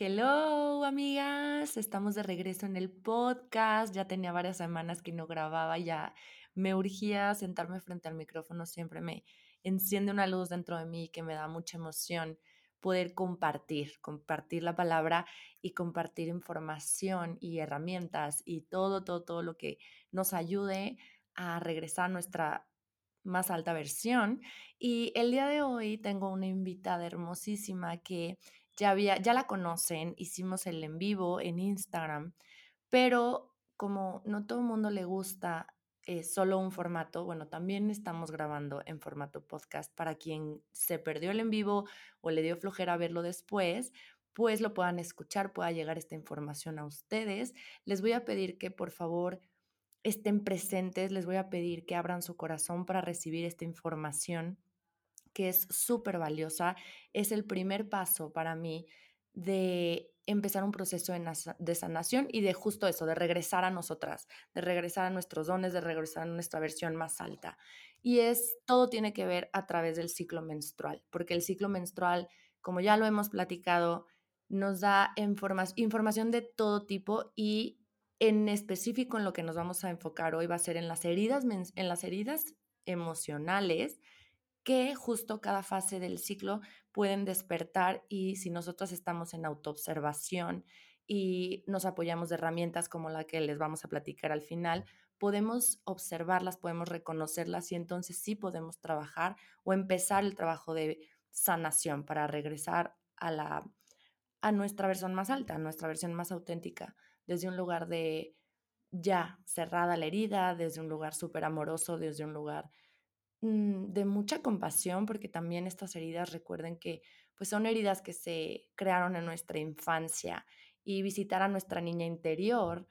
Hello, amigas. Estamos de regreso en el podcast. Ya tenía varias semanas que no grababa, ya me urgía sentarme frente al micrófono. Siempre me enciende una luz dentro de mí que me da mucha emoción poder compartir, compartir la palabra y compartir información y herramientas y todo, todo, todo lo que nos ayude a regresar a nuestra más alta versión. Y el día de hoy tengo una invitada hermosísima que ya, había, ya la conocen, hicimos el en vivo en Instagram, pero como no todo el mundo le gusta eh, solo un formato, bueno, también estamos grabando en formato podcast para quien se perdió el en vivo o le dio flojera verlo después, pues lo puedan escuchar, pueda llegar esta información a ustedes. Les voy a pedir que por favor estén presentes, les voy a pedir que abran su corazón para recibir esta información que es súper valiosa, es el primer paso para mí de empezar un proceso de sanación y de justo eso, de regresar a nosotras, de regresar a nuestros dones, de regresar a nuestra versión más alta. Y es, todo tiene que ver a través del ciclo menstrual, porque el ciclo menstrual, como ya lo hemos platicado, nos da información de todo tipo y en específico en lo que nos vamos a enfocar hoy va a ser en las heridas, en las heridas emocionales que justo cada fase del ciclo pueden despertar y si nosotros estamos en autoobservación y nos apoyamos de herramientas como la que les vamos a platicar al final, podemos observarlas, podemos reconocerlas y entonces sí podemos trabajar o empezar el trabajo de sanación para regresar a la a nuestra versión más alta, a nuestra versión más auténtica, desde un lugar de ya cerrada la herida, desde un lugar súper amoroso, desde un lugar de mucha compasión, porque también estas heridas, recuerden que pues son heridas que se crearon en nuestra infancia y visitar a nuestra niña interior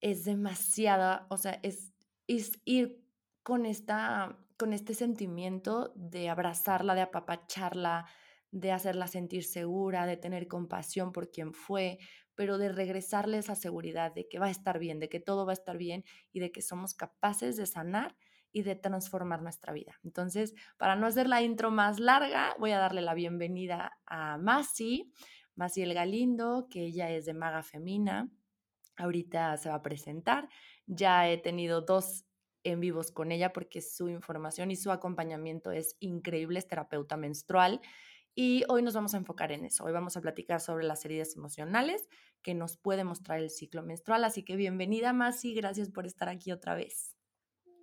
es demasiada, o sea, es, es ir con, esta, con este sentimiento de abrazarla, de apapacharla, de hacerla sentir segura, de tener compasión por quien fue, pero de regresarle esa seguridad de que va a estar bien, de que todo va a estar bien y de que somos capaces de sanar y de transformar nuestra vida. Entonces, para no hacer la intro más larga, voy a darle la bienvenida a Masi, Masi El Galindo, que ella es de Maga Femina. Ahorita se va a presentar. Ya he tenido dos en vivos con ella porque su información y su acompañamiento es increíble, es terapeuta menstrual. Y hoy nos vamos a enfocar en eso. Hoy vamos a platicar sobre las heridas emocionales que nos puede mostrar el ciclo menstrual. Así que bienvenida, Masi. Gracias por estar aquí otra vez.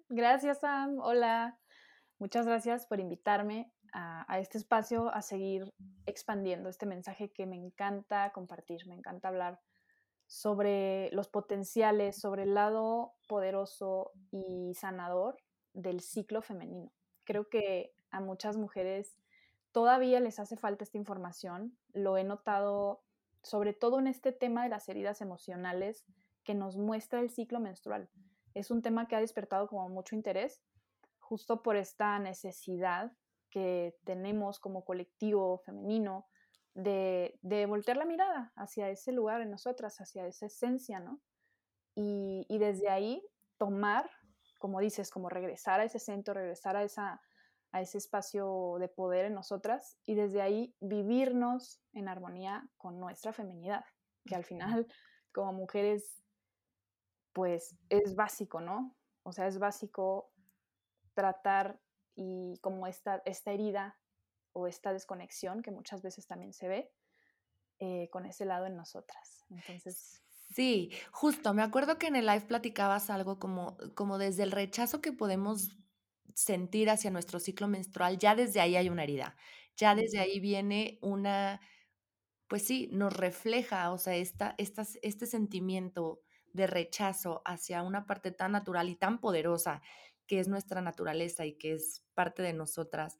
Gracias, Sam. Hola. Muchas gracias por invitarme a, este espacio a seguir expandiendo este mensaje que me encanta compartir. Me encanta hablar sobre los potenciales, sobre el lado poderoso y sanador del ciclo femenino. Creo que a muchas mujeres todavía les hace falta esta información. Lo he notado sobre todo en este tema de las heridas emocionales que nos muestra el ciclo menstrual es un tema que ha despertado como mucho interés, justo por esta necesidad que tenemos como colectivo femenino de, voltear la mirada hacia ese lugar en nosotras, hacia esa esencia, ¿no? Y, desde ahí tomar, como dices, como regresar a ese centro, regresar a, esa, a ese espacio de poder en nosotras y desde ahí vivirnos en armonía con nuestra feminidad, que al final como mujeres pues es básico, ¿no? O sea, es básico tratar y como esta, esta herida o esta desconexión que muchas veces también se ve eh, con ese lado en nosotras. Entonces... Sí, justo, me acuerdo que en el live platicabas algo como, como desde el rechazo que podemos sentir hacia nuestro ciclo menstrual, ya desde ahí hay una herida, ya desde ahí viene una, pues sí, nos refleja, o sea, esta, este sentimiento de rechazo hacia una parte tan natural y tan poderosa que es nuestra naturaleza y que es parte de nosotras,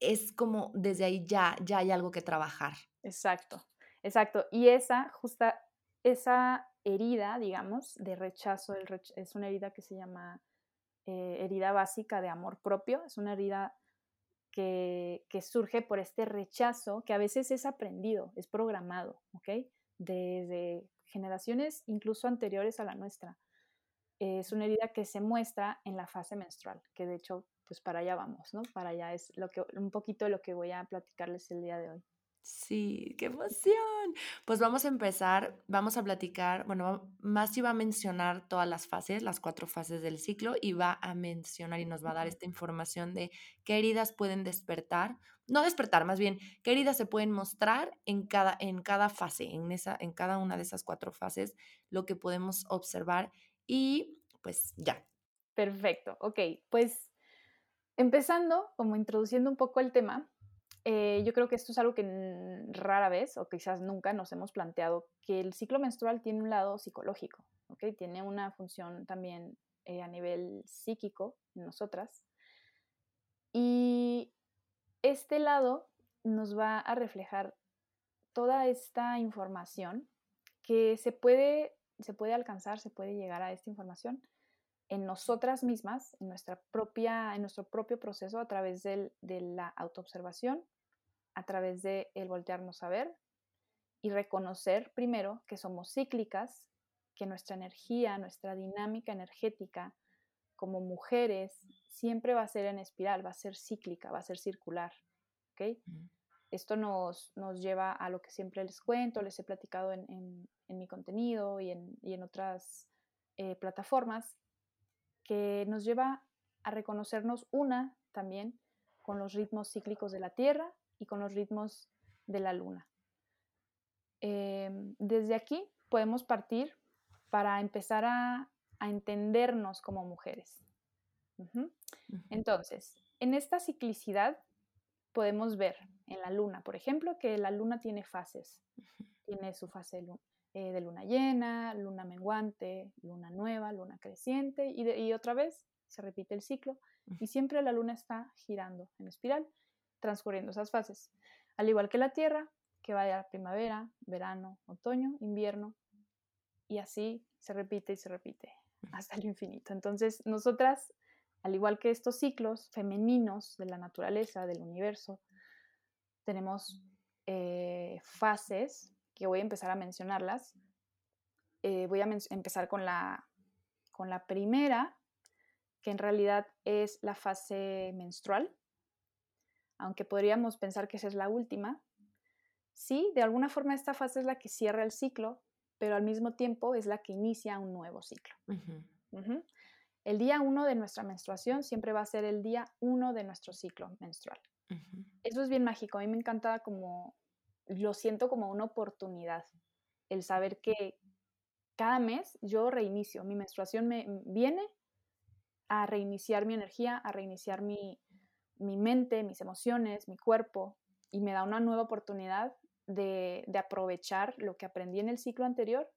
es como desde ahí ya, ya hay algo que trabajar. Exacto, exacto. Y esa, justa, esa herida, digamos, de rechazo, es una herida que se llama eh, herida básica de amor propio, es una herida que, surge por este rechazo que a veces es aprendido, es programado, ¿ok? Desde generaciones incluso anteriores a la nuestra. Es una herida que se muestra en la fase menstrual, que de hecho, pues para allá vamos, ¿no? Para allá es lo que, un poquito lo que voy a platicarles el día de hoy. Sí, qué emoción. Pues vamos a empezar, vamos a platicar, bueno, más va a mencionar todas las fases, las cuatro fases del ciclo, y va a mencionar y nos va a dar esta información de qué heridas pueden despertar, no despertar, más bien, qué heridas se pueden mostrar en cada, en cada fase, en, esa, en cada una de esas cuatro fases, lo que podemos observar y pues ya. Perfecto, ok, pues empezando, como introduciendo un poco el tema, eh, yo creo que esto es algo que rara vez o quizás nunca nos hemos planteado, que el ciclo menstrual tiene un lado psicológico, ¿okay? tiene una función también eh, a nivel psíquico en nosotras. Y este lado nos va a reflejar toda esta información que se puede, se puede alcanzar, se puede llegar a esta información en nosotras mismas, en, nuestra propia, en nuestro propio proceso a través de la autoobservación a través de el voltearnos a ver y reconocer primero que somos cíclicas, que nuestra energía, nuestra dinámica energética como mujeres siempre va a ser en espiral, va a ser cíclica, va a ser circular. ¿okay? Esto nos, nos, lleva a lo que siempre les cuento, les he platicado en, en, mi contenido y en, y en otras eh, plataformas, que nos lleva a reconocernos una también con los ritmos cíclicos de la Tierra y con los ritmos de la luna. Em, desde aquí podemos partir para empezar a, entendernos como mujeres. Entonces, en esta ciclicidad podemos ver en la luna, por ejemplo, que la luna tiene fases. Tiene su fase eh, de luna llena, luna menguante, luna nueva, luna creciente y, y otra vez se repite el ciclo y siempre la luna está girando en espiral transcurriendo esas fases. Al igual que la Tierra, que va a primavera, verano, otoño, invierno, y así se repite y se repite hasta el infinito. Entonces, nosotras, al igual que estos ciclos femeninos de la naturaleza, del universo, tenemos eh, fases que voy a empezar a mencionarlas. Eh, voy a empezar con la, con la primera, que en realidad es la fase menstrual aunque podríamos pensar que esa es la última, sí, de alguna forma esta fase es la que cierra el ciclo, pero al mismo tiempo es la que inicia un nuevo ciclo. El día uno de nuestra menstruación siempre va a ser el día uno de nuestro ciclo menstrual. Eso es bien mágico, a mí me encanta como, lo siento como una oportunidad, el saber que cada mes yo reinicio, mi menstruación me viene a reiniciar mi energía, a reiniciar mi, mi mente, mis emociones, mi cuerpo, y me da una nueva oportunidad de, aprovechar lo que aprendí en el ciclo anterior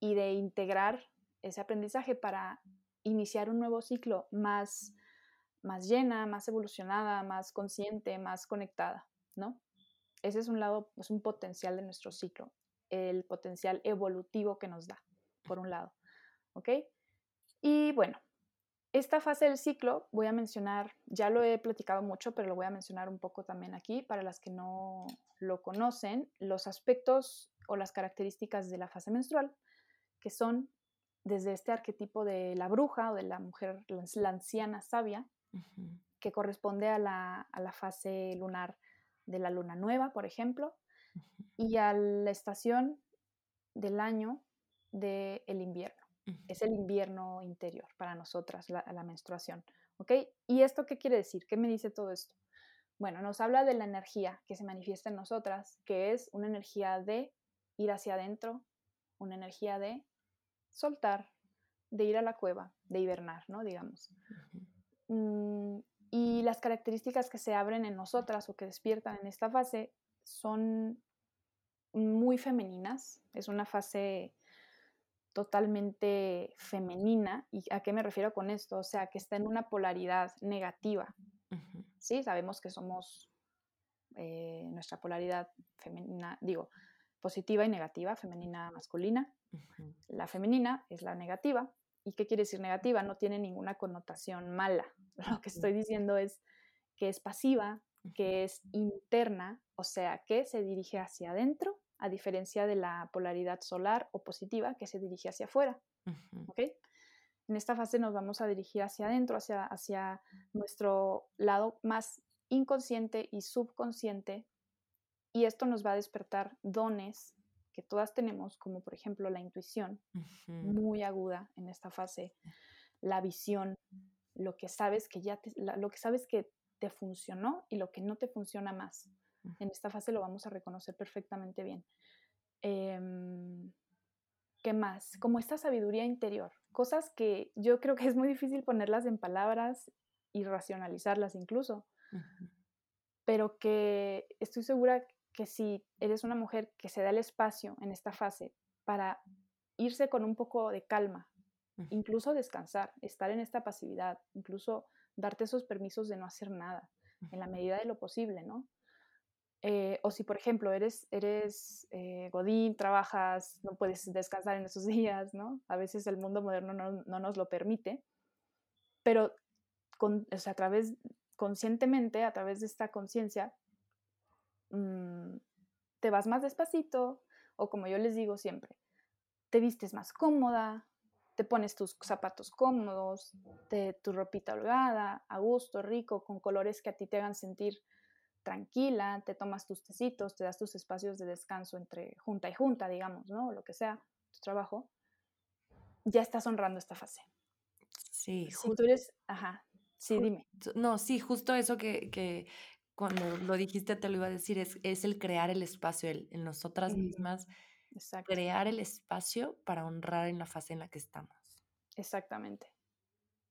y de integrar ese aprendizaje para iniciar un nuevo ciclo más, más llena, más evolucionada, más consciente, más conectada, ¿no? Ese es un lado, es un potencial de nuestro ciclo, el potencial evolutivo que nos da, por un lado, ¿ok? Y bueno, esta fase del ciclo voy a mencionar, ya lo he platicado mucho, pero lo voy a mencionar un poco también aquí para las que no lo conocen, los aspectos o las características de la fase menstrual, que son desde este arquetipo de la bruja o de la mujer, la anciana sabia, que corresponde a la, fase lunar de la luna nueva, por ejemplo, y a la estación del año del invierno. Es el invierno interior para nosotras, la, menstruación. ¿Ok? ¿Y esto qué quiere decir? ¿Qué me dice todo esto? Bueno, nos habla de la energía que se manifiesta en nosotras, que es una energía de ir hacia adentro, una energía de soltar, de ir a la cueva, de hibernar, ¿no? Digamos. Mm, y las características que se abren en nosotras o que despiertan en esta fase son muy femeninas. Es una fase totalmente femenina. ¿Y a qué me refiero con esto? O sea, que está en una polaridad negativa. Sí, sabemos que somos eh, nuestra polaridad femenina, digo, positiva y negativa, femenina, masculina. La femenina es la negativa. ¿Y qué quiere decir negativa? No tiene ninguna connotación mala. Lo que estoy diciendo es que es pasiva, que es interna, o sea, que se dirige hacia adentro, a diferencia de la polaridad solar o positiva que se dirige hacia afuera. En esta fase nos vamos a dirigir hacia adentro, hacia, hacia nuestro lado más inconsciente y subconsciente, y esto nos va a despertar dones que todas tenemos, como por ejemplo la intuición, muy aguda en esta fase, la visión, lo que sabes que ya lo que sabes que te funcionó y lo que no te funciona más. En esta fase lo vamos a reconocer perfectamente bien. Em, ¿Qué más? Como esta sabiduría interior, cosas que yo creo que es muy difícil ponerlas en palabras y racionalizarlas incluso, pero que estoy segura que si eres una mujer que se da el espacio en esta fase para irse con un poco de calma, incluso descansar, estar en esta pasividad, incluso darte esos permisos de no hacer nada, en la medida de lo posible, ¿no? Eh, o si, por ejemplo, eres, eres eh, godín, trabajas, no puedes descansar en esos días, ¿no? A veces el mundo moderno no, nos lo permite, pero con, a través, conscientemente, a través de esta conciencia, mm, te vas más despacito, o como yo les digo siempre, te vistes más cómoda, te pones tus zapatos cómodos, te, tu ropita holgada, a gusto, rico, con colores que a ti te hagan sentir tranquila, te tomas tus tecitos, te das tus espacios de descanso entre junta y junta, digamos, ¿no? O lo que sea, tu trabajo, ya estás honrando esta fase. Sí, si tú eres, ajá, sí, dime. No, sí, justo eso que, que, cuando lo dijiste te lo iba a decir, es, es el crear el espacio el, en nosotras mismas crear el espacio para honrar en la fase en la que estamos. Exactamente.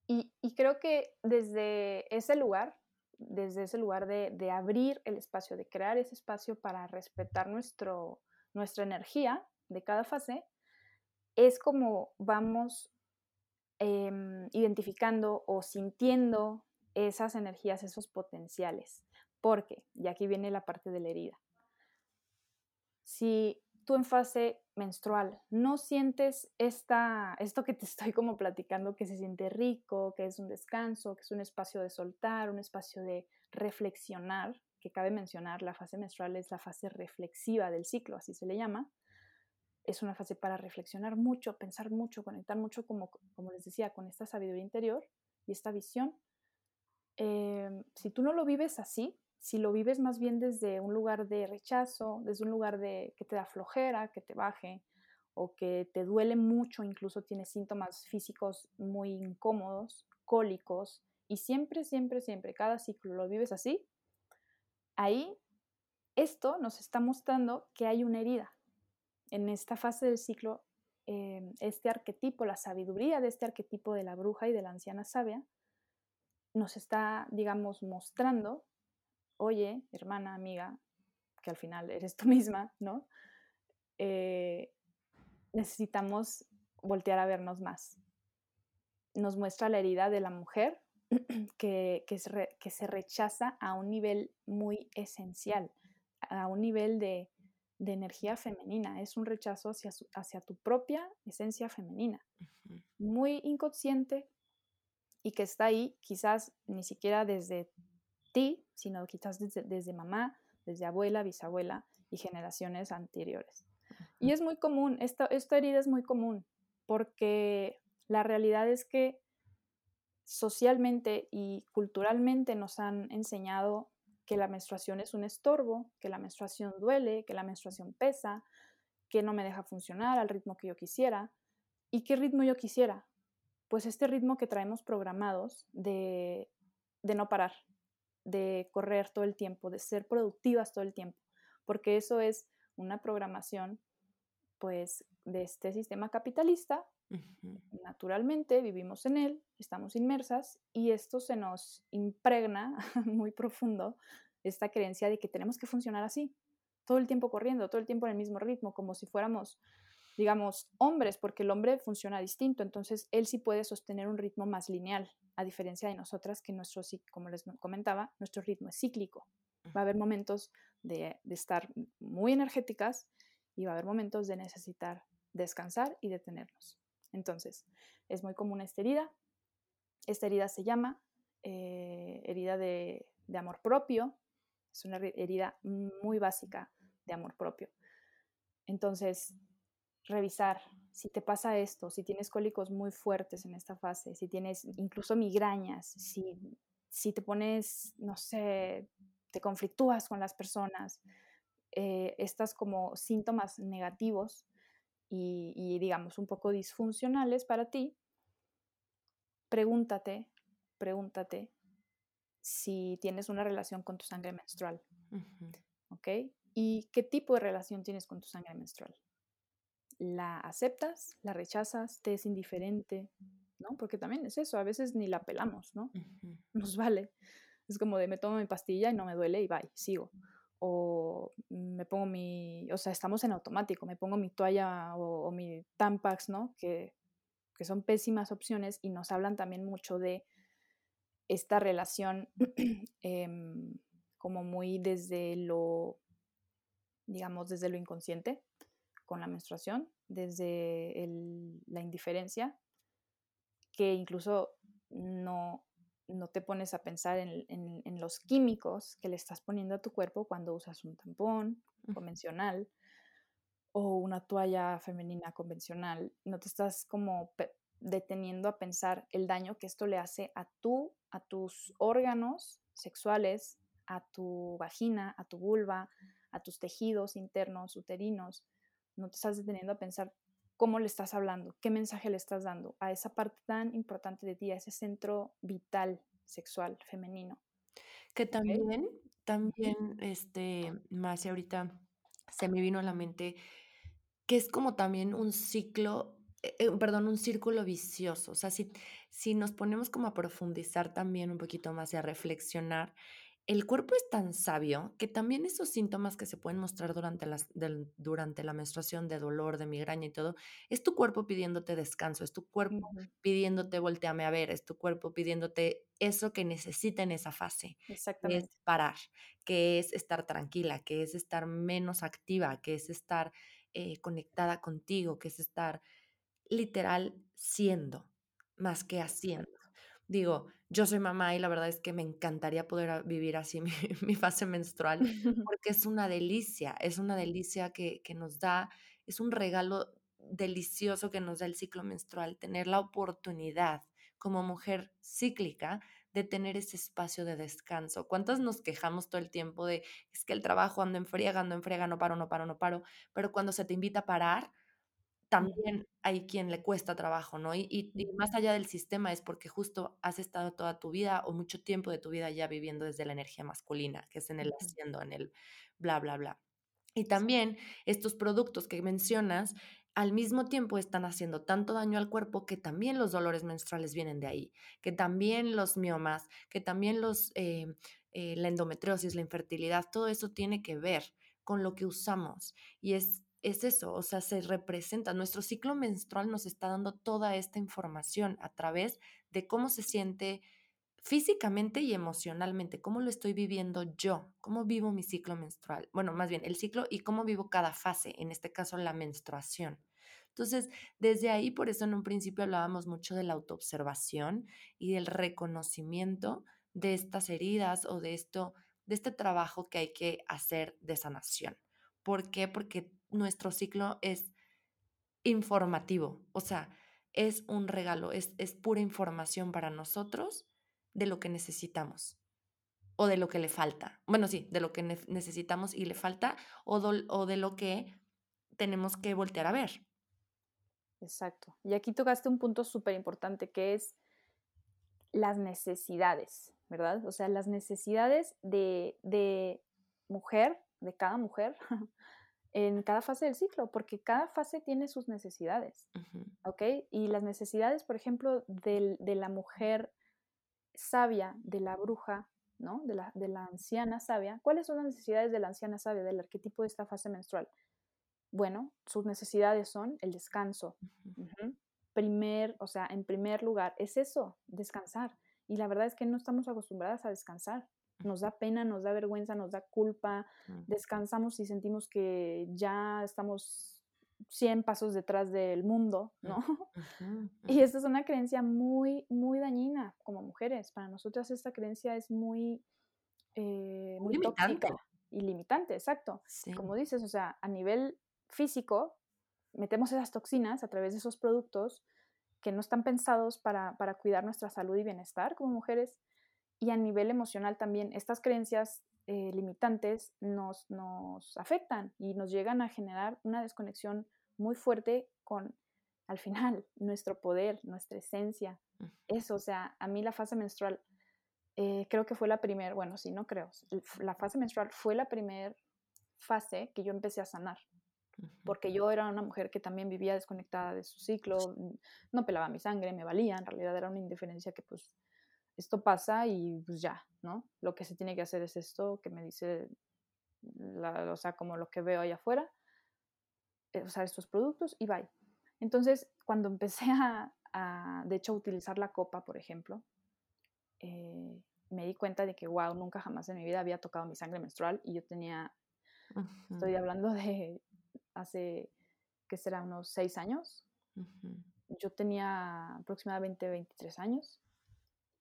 Y, creo que desde ese lugar, desde ese lugar de, abrir el espacio, de crear ese espacio para respetar nuestro, nuestra energía de cada fase, es como vamos em, identificando o sintiendo esas energías, esos potenciales. Porque, y aquí viene la parte de la herida. Si tú en fase menstrual no sientes esta, esto que te estoy como platicando, que se siente rico, que es un descanso, que es un espacio de soltar, un espacio de reflexionar, que cabe mencionar, la fase menstrual es la fase reflexiva del ciclo, así se le llama. Es una fase para reflexionar mucho, pensar mucho, conectar mucho, como, como les decía, con esta sabiduría interior y esta visión. Em, si tú no lo vives así, si lo vives más bien desde un lugar de rechazo, desde un lugar de que te da flojera, que te baje o que te duele mucho, incluso tienes síntomas físicos muy incómodos, cólicos, y siempre, siempre, siempre, cada ciclo lo vives así, ahí esto nos está mostrando que hay una herida. En esta fase del ciclo, em, este arquetipo, la sabiduría de este arquetipo de la bruja y de la anciana sabia, nos está, digamos, mostrando oye, hermana, amiga, que al final eres tú misma, ¿no? Eh, necesitamos voltear a vernos más. Nos muestra la herida de la mujer que, que, se, rechaza a un nivel muy esencial, a un nivel de, energía femenina. Es un rechazo hacia, hacia tu propia esencia femenina, muy inconsciente y que está ahí quizás ni siquiera desde sino quizás desde, mamá, desde abuela, bisabuela y generaciones anteriores. Y es muy común, esta, esta herida es muy común, porque la realidad es que socialmente y culturalmente nos han enseñado que la menstruación es un estorbo, que la menstruación duele, que la menstruación pesa, que no me deja funcionar al ritmo que yo quisiera. ¿Y qué ritmo yo quisiera? Pues este ritmo que traemos programados de, de no parar, de correr todo el tiempo, de ser productivas todo el tiempo, porque eso es una programación pues de este sistema capitalista. Naturalmente vivimos en él, estamos inmersas y esto se nos impregna muy profundo esta creencia de que tenemos que funcionar así, todo el tiempo corriendo, todo el tiempo en el mismo ritmo, como si fuéramos digamos, hombres, porque el hombre funciona distinto, entonces él sí puede sostener un ritmo más lineal, a diferencia de nosotras, que nuestro, como les comentaba, nuestro ritmo es cíclico. Va a haber momentos de, estar muy energéticas y va a haber momentos de necesitar descansar y detenernos. Entonces, es muy común esta herida. Esta herida se llama eh, herida de, de amor propio. Es una herida muy básica de amor propio. Entonces, revisar si te pasa esto, si tienes cólicos muy fuertes en esta fase, si tienes incluso migrañas, si, si te pones, no sé, te conflictúas con las personas, eh, estas como síntomas negativos y, y, digamos un poco disfuncionales para ti, pregúntate, pregúntate si tienes una relación con tu sangre menstrual. ¿Ok? ¿Y qué tipo de relación tienes con tu sangre menstrual? ¿La aceptas? ¿La rechazas? ¿Te es indiferente? ¿No? Porque también es eso, a veces ni la pelamos, ¿no? Nos vale. Es como de me tomo mi pastilla y no me duele y bye, sigo. O me pongo mi, o sea, estamos en automático, me pongo mi toalla o, mi Tampax, ¿no? Que, que son pésimas opciones y nos hablan también mucho de esta relación em, como muy desde lo, digamos, desde lo inconsciente con la menstruación, desde la indiferencia, que incluso no, no te pones a pensar en, en, los químicos que le estás poniendo a tu cuerpo cuando usas un tampón convencional o una toalla femenina convencional. No te estás como deteniendo a pensar el daño que esto le hace a tú, a tus órganos sexuales, a tu vagina, a tu vulva, a tus tejidos internos, uterinos. No te estás deteniendo a pensar cómo le estás hablando, qué mensaje le estás dando a esa parte tan importante de ti, a ese centro vital sexual femenino. Que también, también, este, más ahorita se me vino a la mente que es como también un ciclo eh, eh, perdón, un círculo vicioso. O sea, si, si nos ponemos como a profundizar también un poquito más y a reflexionar, el cuerpo es tan sabio que también esos síntomas que se pueden mostrar durante, las, durante la menstruación de dolor, de migraña y todo, es tu cuerpo pidiéndote descanso, es tu cuerpo pidiéndote volteame a ver, es tu cuerpo pidiéndote eso que necesita en esa fase. Exactamente. es parar, que es estar tranquila, que es estar menos activa, que es estar eh, conectada contigo, que es estar literal siendo más que haciendo. Digo, yo soy mamá y la verdad es que me encantaría poder vivir así mi, fase menstrual porque es una delicia, es una delicia que, que nos da, es un regalo delicioso que nos da el ciclo menstrual, tener la oportunidad como mujer cíclica de tener ese espacio de descanso. ¿Cuántas nos quejamos todo el tiempo de es que el trabajo ando en friega, ando en friega, no paro, no paro, no paro? Pero cuando se te invita a parar, también hay quien le cuesta trabajo, ¿no? Y, y, más allá del sistema es porque justo has estado toda tu vida o mucho tiempo de tu vida ya viviendo desde la energía masculina, que es en el haciendo, en el bla, bla, bla. Y también estos productos que mencionas al mismo tiempo están haciendo tanto daño al cuerpo que también los dolores menstruales vienen de ahí, que también los miomas, que también los, eh, eh, la endometriosis, la infertilidad, todo eso tiene que ver con lo que usamos. Y es es eso, o sea, se representa. Nuestro ciclo menstrual nos está dando toda esta información a través de cómo se siente físicamente y emocionalmente, cómo lo estoy viviendo yo, cómo vivo mi ciclo menstrual. Bueno, más bien el ciclo y cómo vivo cada fase, en este caso la menstruación. Entonces, desde ahí, por eso en un principio hablábamos mucho de la autoobservación y del reconocimiento de estas heridas o de esto, de este trabajo que hay que hacer de sanación. ¿Por qué? Porque nuestro ciclo es informativo, o sea, es un regalo, es, es pura información para nosotros de lo que necesitamos o de lo que le falta. Bueno, sí, de lo que necesitamos y le falta o, o de lo que tenemos que voltear a ver. Exacto. Y aquí tocaste un punto súper importante que es las necesidades, ¿verdad? O sea, las necesidades de, de mujer de cada mujer en cada fase del ciclo, porque cada fase tiene sus necesidades, ¿ok? Y las necesidades, por ejemplo, de la mujer sabia, de la bruja, ¿no? De la, de la anciana sabia. ¿Cuáles son las necesidades de la anciana sabia, del arquetipo de esta fase menstrual? Bueno, sus necesidades son el descanso. Primer, o sea, en primer lugar, es eso, descansar. Y la verdad es que no estamos acostumbradas a descansar Nos da pena, nos da vergüenza, nos da culpa, descansamos y sentimos que ya estamos 100 pasos detrás del mundo, ¿no? Y esta es una creencia muy, muy dañina como mujeres. Para nosotras esta creencia es muy, eh, muy tóxica y limitante, exacto. Como dices, o sea, a nivel físico, metemos esas toxinas a través de esos productos que no están pensados para, para cuidar nuestra salud y bienestar como mujeres. Y a nivel emocional también, estas creencias eh, limitantes nos, nos afectan y nos llegan a generar una desconexión muy fuerte con, al final, nuestro poder, nuestra esencia. Eso, o sea, a mí la fase menstrual eh, creo que fue la primera, bueno, sí, no creo, la fase menstrual fue la primera fase que yo empecé a sanar, porque yo era una mujer que también vivía desconectada de su ciclo, no pelaba mi sangre, me valía, en realidad era una indiferencia que pues esto pasa y pues ya, ¿no? Lo que se tiene que hacer es esto que me dice, o sea, como lo que veo allá afuera, eh, usar estos productos y bye. Entonces, cuando empecé a, a, de hecho, a utilizar la copa, por ejemplo, eh, me di cuenta de que, wow, nunca jamás en mi vida había tocado mi sangre menstrual y yo tenía, estoy hablando de hace, que será unos seis años. Yo tenía aproximadamente 23 años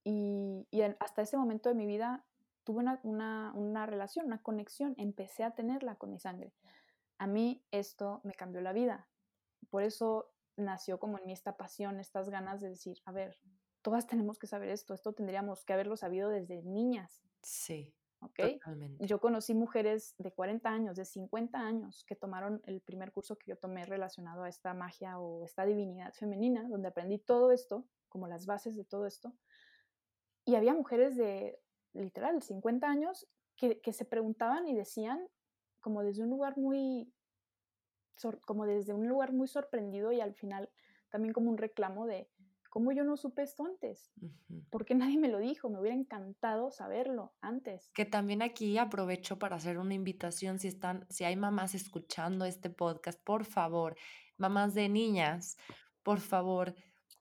y, y, hasta ese momento de mi vida tuve una, una, una, relación, una conexión, empecé a tenerla con mi sangre. A mí esto me cambió la vida. Por eso nació como en mí esta pasión, estas ganas de decir, a ver, todas tenemos que saber esto, esto tendríamos que haberlo sabido desde niñas. Sí. ¿Ok? Totalmente. Yo conocí mujeres de 40 años, de 50 años, que tomaron el primer curso que yo tomé relacionado a esta magia o esta divinidad femenina, donde aprendí todo esto, como las bases de todo esto. Y había mujeres de, literal, 50 años que, que se preguntaban y decían, como desde un lugar muy, como desde un lugar muy sorprendido y al final también como un reclamo de, ¿Cómo yo no supe esto antes? ¿Por qué nadie me lo dijo? Me hubiera encantado saberlo antes. Que también aquí aprovecho para hacer una invitación si están, si hay mamás escuchando este podcast, por favor, mamás de niñas, por favor,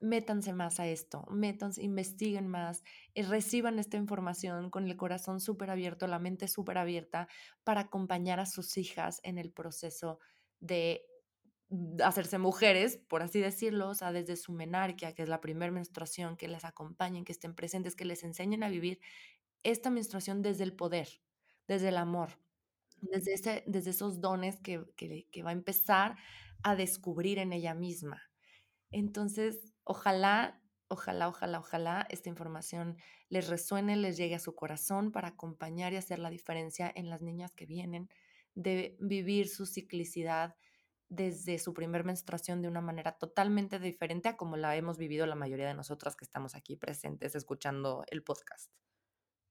métanse más a esto, métanse, investiguen más, eh, reciban esta información con el corazón súper abierto, la mente súper abierta para acompañar a sus hijas en el proceso de hacerse mujeres, por así decirlo, o sea, desde su menarquia, que es la primera menstruación, que les acompañen, que estén presentes, que les enseñen a vivir esta menstruación desde el poder, desde el amor, desde, esos dones que va a empezar a descubrir en ella misma. Entonces, ojalá, ojalá, ojalá, ojalá esta información les resuene, les llegue a su corazón para acompañar y hacer la diferencia en las niñas que vienen de vivir su ciclicidad, desde su primer menstruación de una manera totalmente diferente a como la hemos vivido la mayoría de nosotras que estamos aquí presentes escuchando el podcast.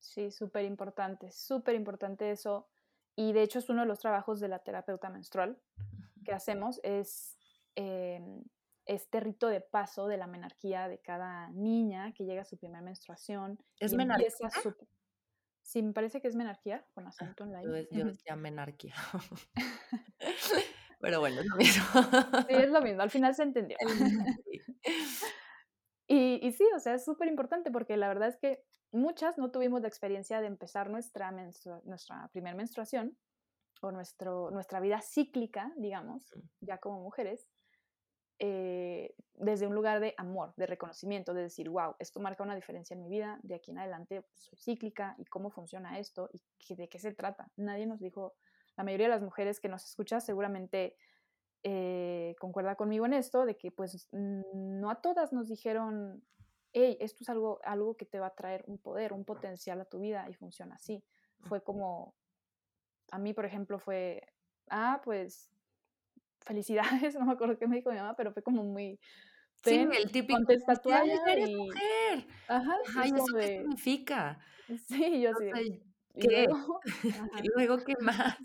Sí, súper importante, súper importante eso. Y de hecho es uno de los trabajos de la terapeuta menstrual que hacemos, es em, este rito de paso de la menarquía de cada niña que llega a su primera menstruación. ¿Es menarquía? Sí, me parece que es menarquía, con acento en la I. Yo decía menarquía. Pero bueno, es lo mismo. Sí, es lo mismo, al final se entendió. Y, y sí, o sea, es súper importante porque la verdad es que muchas no tuvimos la experiencia de empezar nuestra, nuestra primera menstruación o nuestro, nuestra vida cíclica, digamos, ya como mujeres, eh, desde un lugar de amor, de reconocimiento, de decir, wow, esto marca una diferencia en mi vida, de aquí en adelante pues, soy cíclica y cómo funciona esto y de qué se trata. Nadie nos dijo la mayoría de las mujeres que nos escuchan seguramente eh, concuerda conmigo en esto, de que pues no a todas nos dijeron, hey, esto es algo, algo que te va a traer un poder, un potencial a tu vida y funciona así. Fue como, a mí, por ejemplo, fue, ah, pues felicidades, no me acuerdo qué me dijo mi mamá, pero fue como muy... Sí, el típico. Contesta eres mujer. Ajá. Ay, ¿eso qué significa? Sí, yo sí. ¿Qué? ¿Y luego, qué más?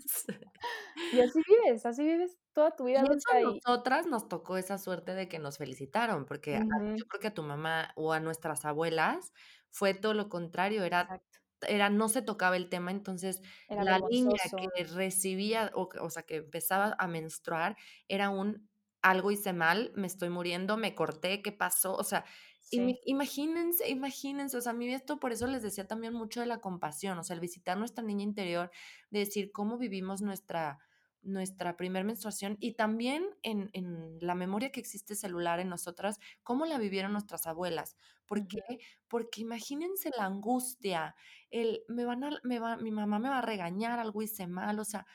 Y así vives, así vives toda tu vida. Y a nosotras nos tocó esa suerte de que nos felicitaron, porque yo creo que a tu mamá o a nuestras abuelas fue todo lo contrario, era, era no se tocaba el tema, entonces la niña que recibía, o, o sea, que empezaba a menstruar, era un algo hice mal, me estoy muriendo, me corté, ¿qué pasó? O sea, Imagínense, imagínense, o sea, a mí esto por eso les decía también mucho de la compasión, o sea, el visitar nuestra niña interior, de decir cómo vivimos nuestra, nuestra primer menstruación y también en, en, la memoria que existe celular en nosotras, cómo la vivieron nuestras abuelas. ¿Por qué? Porque imagínense la angustia, el, me van a, me va, mi mamá me va a regañar, algo hice mal, o sea,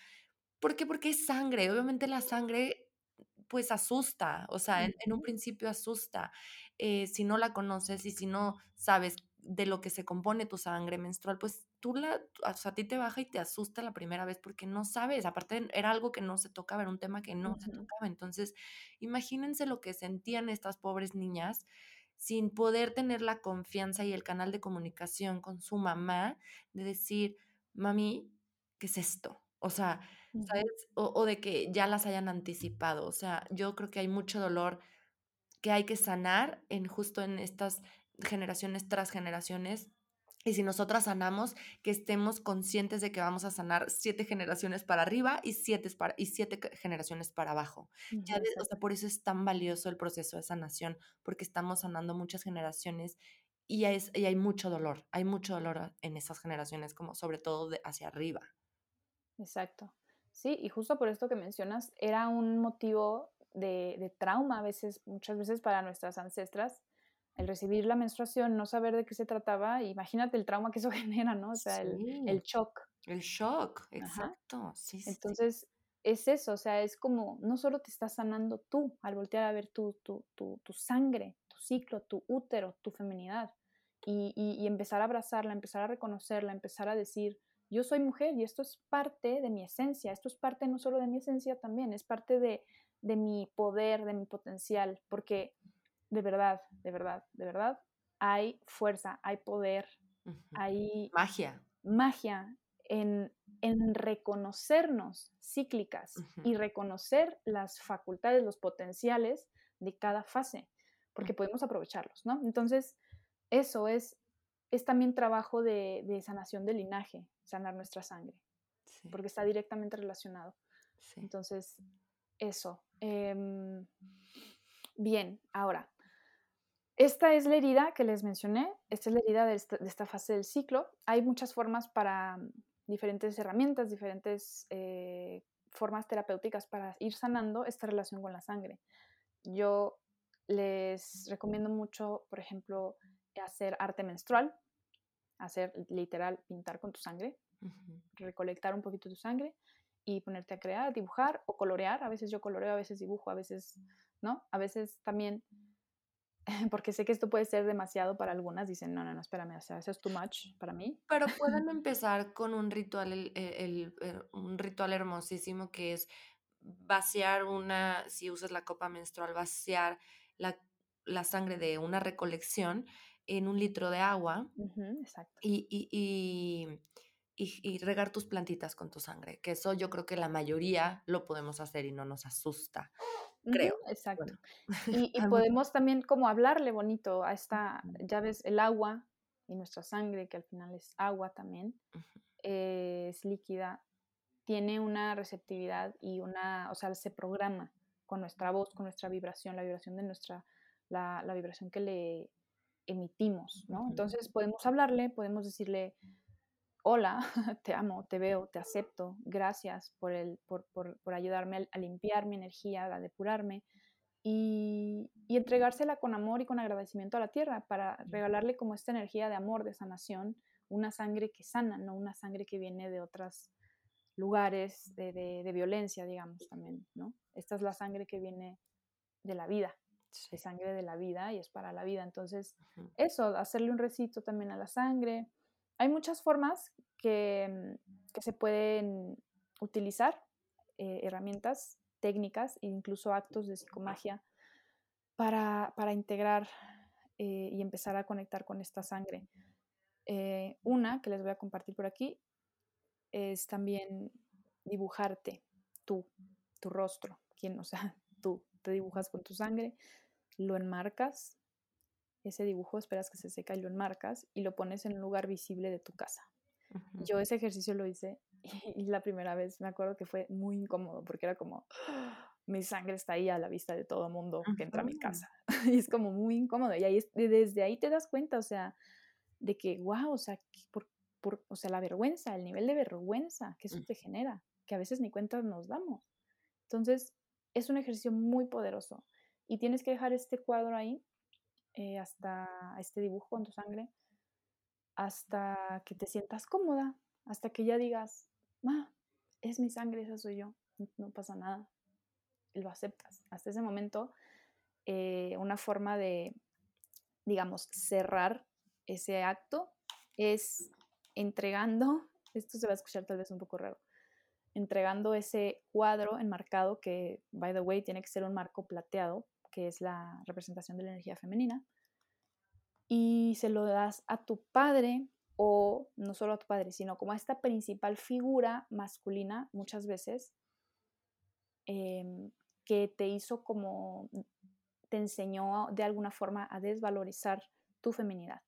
¿por qué? Porque es sangre, obviamente la sangre pues asusta, o sea, en, un principio asusta. Eh, si no la conoces y si no sabes de lo que se compone tu sangre menstrual, pues tú la, o sea, a ti te baja y te asusta la primera vez porque no sabes, aparte era algo que no se tocaba, era un tema que no se tocaba. Entonces, imagínense lo que sentían estas pobres niñas sin poder tener la confianza y el canal de comunicación con su mamá de decir, mami, ¿qué es esto? O sea, ¿sabes? O, de que ya las hayan anticipado. O sea, yo creo que hay mucho dolor que hay que sanar en justo en estas generaciones tras generaciones. Y si nosotras sanamos, que estemos conscientes de que vamos a sanar siete generaciones para arriba y siete, para, y siete generaciones para abajo. Ya o sea, por eso es tan valioso el proceso de sanación, porque estamos sanando muchas generaciones y, es, y hay mucho dolor, hay mucho dolor en esas generaciones, como sobre todo de hacia arriba. Exacto. Sí, y justo por esto que mencionas, era un motivo de, trauma a veces, muchas veces para nuestras ancestras, el recibir la menstruación, no saber de qué se trataba, imagínate el trauma que eso genera, ¿no? O sea, el, el, shock. El shock, exacto. Sí, Entonces, es eso, o sea, es como, no solo te estás sanando tú al voltear a ver tu, tu, tu, tu sangre, tu ciclo, tu útero, tu feminidad, y, y empezar a abrazarla, empezar a reconocerla, empezar a decir, yo soy mujer y esto es parte de mi esencia, esto es parte no solo de mi esencia también, es parte de, mi poder, de mi potencial, porque de verdad, de verdad, de verdad, hay fuerza, hay poder, hay magia. Magia en, reconocernos cíclicas y reconocer las facultades, los potenciales de cada fase, porque podemos aprovecharlos, ¿no? Entonces, eso es, es también trabajo de, de sanación del linaje, sanar nuestra sangre, porque está directamente relacionado. Entonces, eso. Em, bien, ahora, esta es la herida que les mencioné, esta es la herida de esta, fase del ciclo. Hay muchas formas para mm, diferentes herramientas, diferentes eh, formas terapéuticas para ir sanando esta relación con la sangre. Yo les recomiendo mucho, por ejemplo, hacer arte menstrual, hacer literal pintar con tu sangre, recolectar un poquito tu sangre y ponerte a crear, dibujar o colorear. A veces yo coloreo, a veces dibujo, a veces, ¿no? A veces también, porque sé que esto puede ser demasiado para algunas, dicen, no, no, no, espérame, o sea, eso es too much para mí. Pero pueden empezar con un ritual, el, un ritual hermosísimo que es vaciar una, si usas la copa menstrual, vaciar la, la sangre de una recolección en un litro de agua y, y, y, regar tus plantitas con tu sangre, que eso yo creo que la mayoría lo podemos hacer y no nos asusta, creo. exacto. Y, podemos también como hablarle bonito a esta, ya ves, el agua y nuestra sangre, que al final es agua también, es líquida, tiene una receptividad y una, o sea, se programa con nuestra voz, con nuestra vibración, la vibración de nuestra, la, la vibración que le emitimos, ¿no? Entonces podemos hablarle, podemos decirle, hola, te amo, te veo, te acepto, gracias por, el, por, por, por ayudarme a, limpiar mi energía, a depurarme y, y, entregársela con amor y con agradecimiento a la tierra para regalarle como esta energía de amor, de sanación, una sangre que sana, no una sangre que viene de otros lugares de, de, violencia, digamos, también, ¿no? Esta es la sangre que viene de la vida, de sangre de la vida y es para la vida. Entonces, eso, hacerle un recito también a la sangre. Hay muchas formas que, mm, se pueden utilizar, eh, herramientas, técnicas e incluso actos de psicomagia para, integrar eh, y empezar a conectar con esta sangre. Eh, una que les voy a compartir por aquí es también dibujarte tú, tu rostro, quien, o sea, tú te dibujas con tu sangre, lo enmarcas, ese dibujo esperas que se seca y lo enmarcas y lo pones en un lugar visible de tu casa. Yo ese ejercicio lo hice y, la primera vez me acuerdo que fue muy incómodo porque era como, mi sangre está ahí a la vista de todo mundo que entra a mi casa. y es como muy incómodo. Y ahí desde ahí te das cuenta, o sea, de que, wow, o sea, por, por, o sea, la vergüenza, el nivel de vergüenza que eso te genera, que a veces ni cuenta nos damos. Entonces, es un ejercicio muy poderoso. Y tienes que dejar este cuadro ahí, eh, hasta este dibujo con tu sangre, hasta que te sientas cómoda, hasta que ya digas, ah, es mi sangre, esa soy yo, no pasa nada, lo aceptas. Hasta ese momento, eh, una forma de, digamos, cerrar ese acto es entregando, esto se va a escuchar tal vez un poco raro, entregando ese cuadro enmarcado que, by the way, tiene que ser un marco plateado, que es la representación de la energía femenina, y se lo das a tu padre o no solo a tu padre, sino como a esta principal figura masculina muchas veces em, que te hizo como, te enseñó de alguna forma a desvalorizar tu feminidad.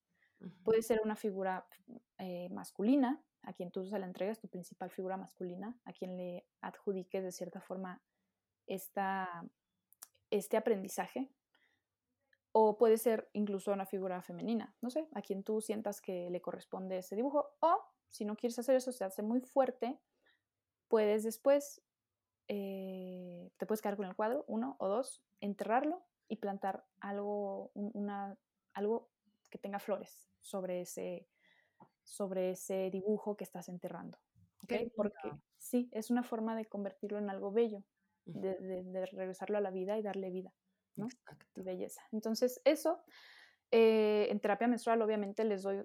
Puede ser una figura eh, masculina, a quien tú se la entregas, tu principal figura masculina, a quien le adjudiques de cierta forma esta, este aprendizaje o puede ser incluso una figura femenina, no sé, a quien tú sientas que le corresponde ese dibujo. O si no quieres hacer eso, se hace muy fuerte, puedes después, eh, te puedes quedar con el cuadro, uno o dos, enterrarlo y plantar algo, una, algo que tenga flores sobre ese, sobre ese dibujo que estás enterrando. ¿okay? Porque sí, es una forma de convertirlo en algo bello, de regresarlo a la vida y darle vida. ¿no? belleza. Entonces, eso, eh, en terapia menstrual obviamente les doy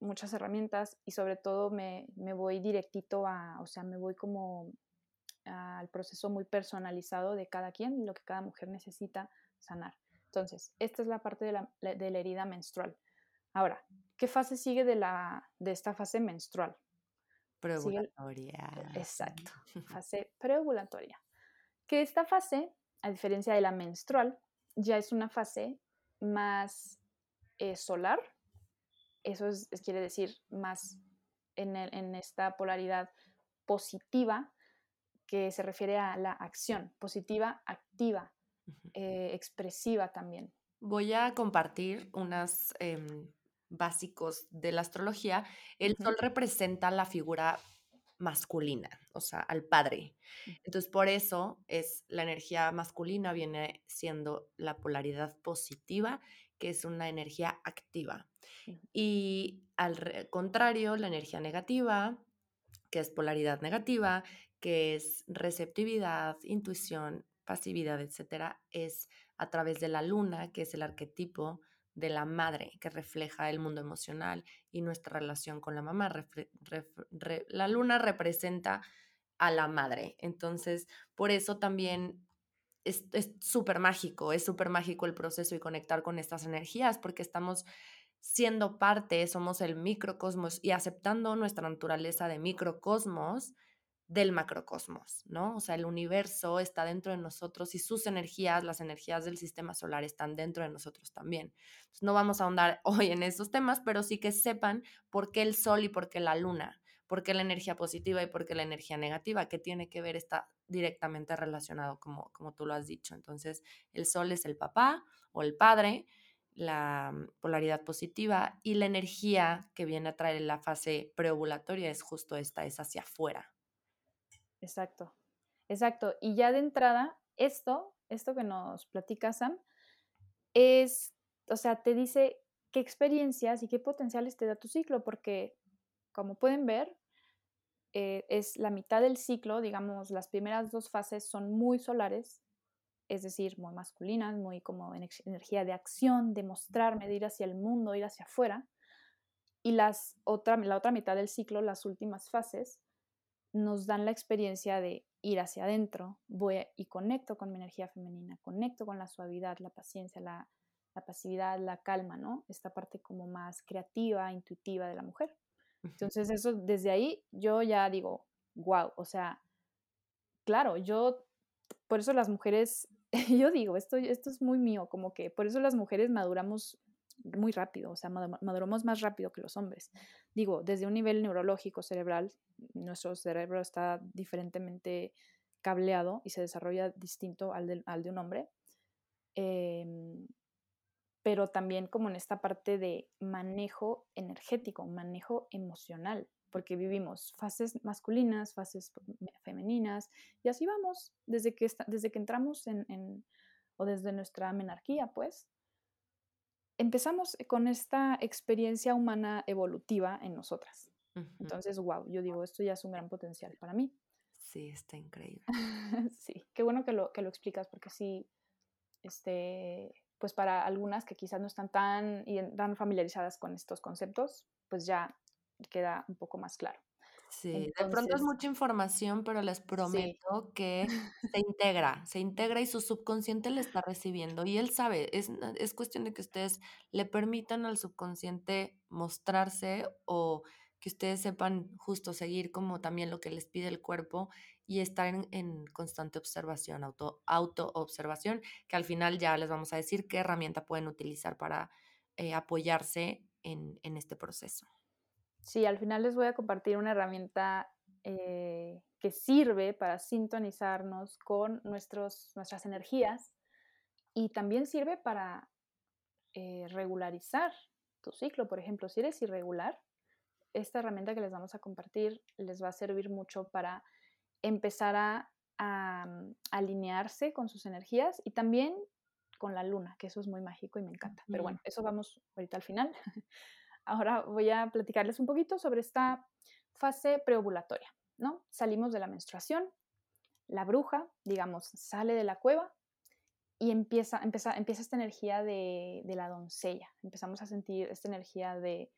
muchas herramientas y sobre todo me, voy directito a, o sea, me voy como al proceso muy personalizado de cada quien, lo que cada mujer necesita sanar. Entonces, esta es la parte de la, de la herida menstrual. Ahora, ¿qué fase sigue de, la, de esta fase menstrual? Preovulatoria. exacto, fase preovulatoria. Que esta fase, a diferencia de la menstrual, ya es una fase más eh, solar, eso es, quiere decir más en, esta polaridad positiva que se refiere a la acción, positiva, activa, eh, expresiva también. Voy a compartir unos em, básicos de la astrología. El sol representa la figura masculina, o sea, al padre. Entonces, por eso es la energía masculina viene siendo la polaridad positiva, que es una energía activa. Y al contrario, la energía negativa, que es polaridad negativa, que es receptividad, intuición, pasividad, etcétera, es a través de la luna, que es el arquetipo de la madre que refleja el mundo emocional y nuestra relación con la mamá. la luna representa a la madre. Entonces, por eso también es súper mágico, es súper mágico el proceso y conectar con estas energías porque estamos siendo parte, somos el microcosmos y aceptando nuestra naturaleza de microcosmos del macrocosmos, ¿no? O sea, el universo está dentro de nosotros y sus energías, las energías del sistema solar están dentro de nosotros también. no vamos a ahondar hoy en esos temas, pero sí que sepan por qué el sol y por qué la luna, por qué la energía positiva y por qué la energía negativa, que tiene que ver, está directamente relacionado, como, como tú lo has dicho. Entonces, el sol es el papá o el padre, la polaridad positiva y la energía que viene a traer la fase preovulatoria es justo esta, es hacia afuera, Exacto, exacto. Y ya de entrada, esto, esto que nos platica Sam, es, o sea, te dice qué experiencias y qué potenciales te da tu ciclo, porque como pueden ver, eh, es la mitad del ciclo, digamos, las primeras dos fases son muy solares, es decir, muy masculinas, muy como energía de acción, de mostrarme, de ir hacia el mundo, ir hacia afuera. Y las otra, la otra mitad del ciclo, las últimas fases, nos dan la experiencia de ir hacia adentro, voy y conecto con mi energía femenina, conecto con la suavidad, la paciencia, la, pasividad, la calma, ¿no? Esta parte como más creativa, intuitiva de la mujer. Entonces eso, desde ahí yo ya digo, wow, o sea, claro, yo, por eso las mujeres, yo digo, esto, esto es muy mío, como que por eso las mujeres maduramos muy rápido, o sea, maduramos más rápido que los hombres. Digo, desde un nivel neurológico, cerebral, nuestro cerebro está diferentemente cableado y se desarrolla distinto al de, al de un hombre. Em, pero también como en esta parte de manejo energético, manejo emocional, porque vivimos fases masculinas, fases femeninas, y así vamos desde que, desde que entramos en, o desde nuestra menarquía, pues. Empezamos con esta experiencia humana evolutiva en nosotras. Entonces, wow, yo digo, esto ya es un gran potencial para mí. Sí, está increíble. sí, qué bueno que lo, que lo explicas, porque sí, este, pues para algunas que quizás no están tan, tan familiarizadas con estos conceptos, pues ya queda un poco más claro. Sí, de pronto es mucha información, pero les prometo que se integra, se integra y su subconsciente le está recibiendo y él sabe, es, es cuestión de que ustedes le permitan al subconsciente mostrarse o que ustedes sepan justo seguir como también lo que les pide el cuerpo y estar en, constante observación, auto, auto-observación, que al final ya les vamos a decir qué herramienta pueden utilizar para eh, apoyarse en, este proceso. Sí, al final les voy a compartir una herramienta eh, que sirve para sintonizarnos con nuestros, nuestras energías y también sirve para eh, regularizar tu ciclo. Por ejemplo, si eres irregular, esta herramienta que les vamos a compartir les va a servir mucho para empezar a, mm, alinearse con sus energías y también con la luna, que eso es muy mágico y me encanta. Pero bueno, eso vamos ahorita al final. Ahora voy a platicarles un poquito sobre esta fase preovulatoria, ¿no? Salimos de la menstruación, la bruja, digamos, sale de la cueva y empieza, empieza, empieza esta energía de, de la doncella. Empezamos a sentir esta energía de,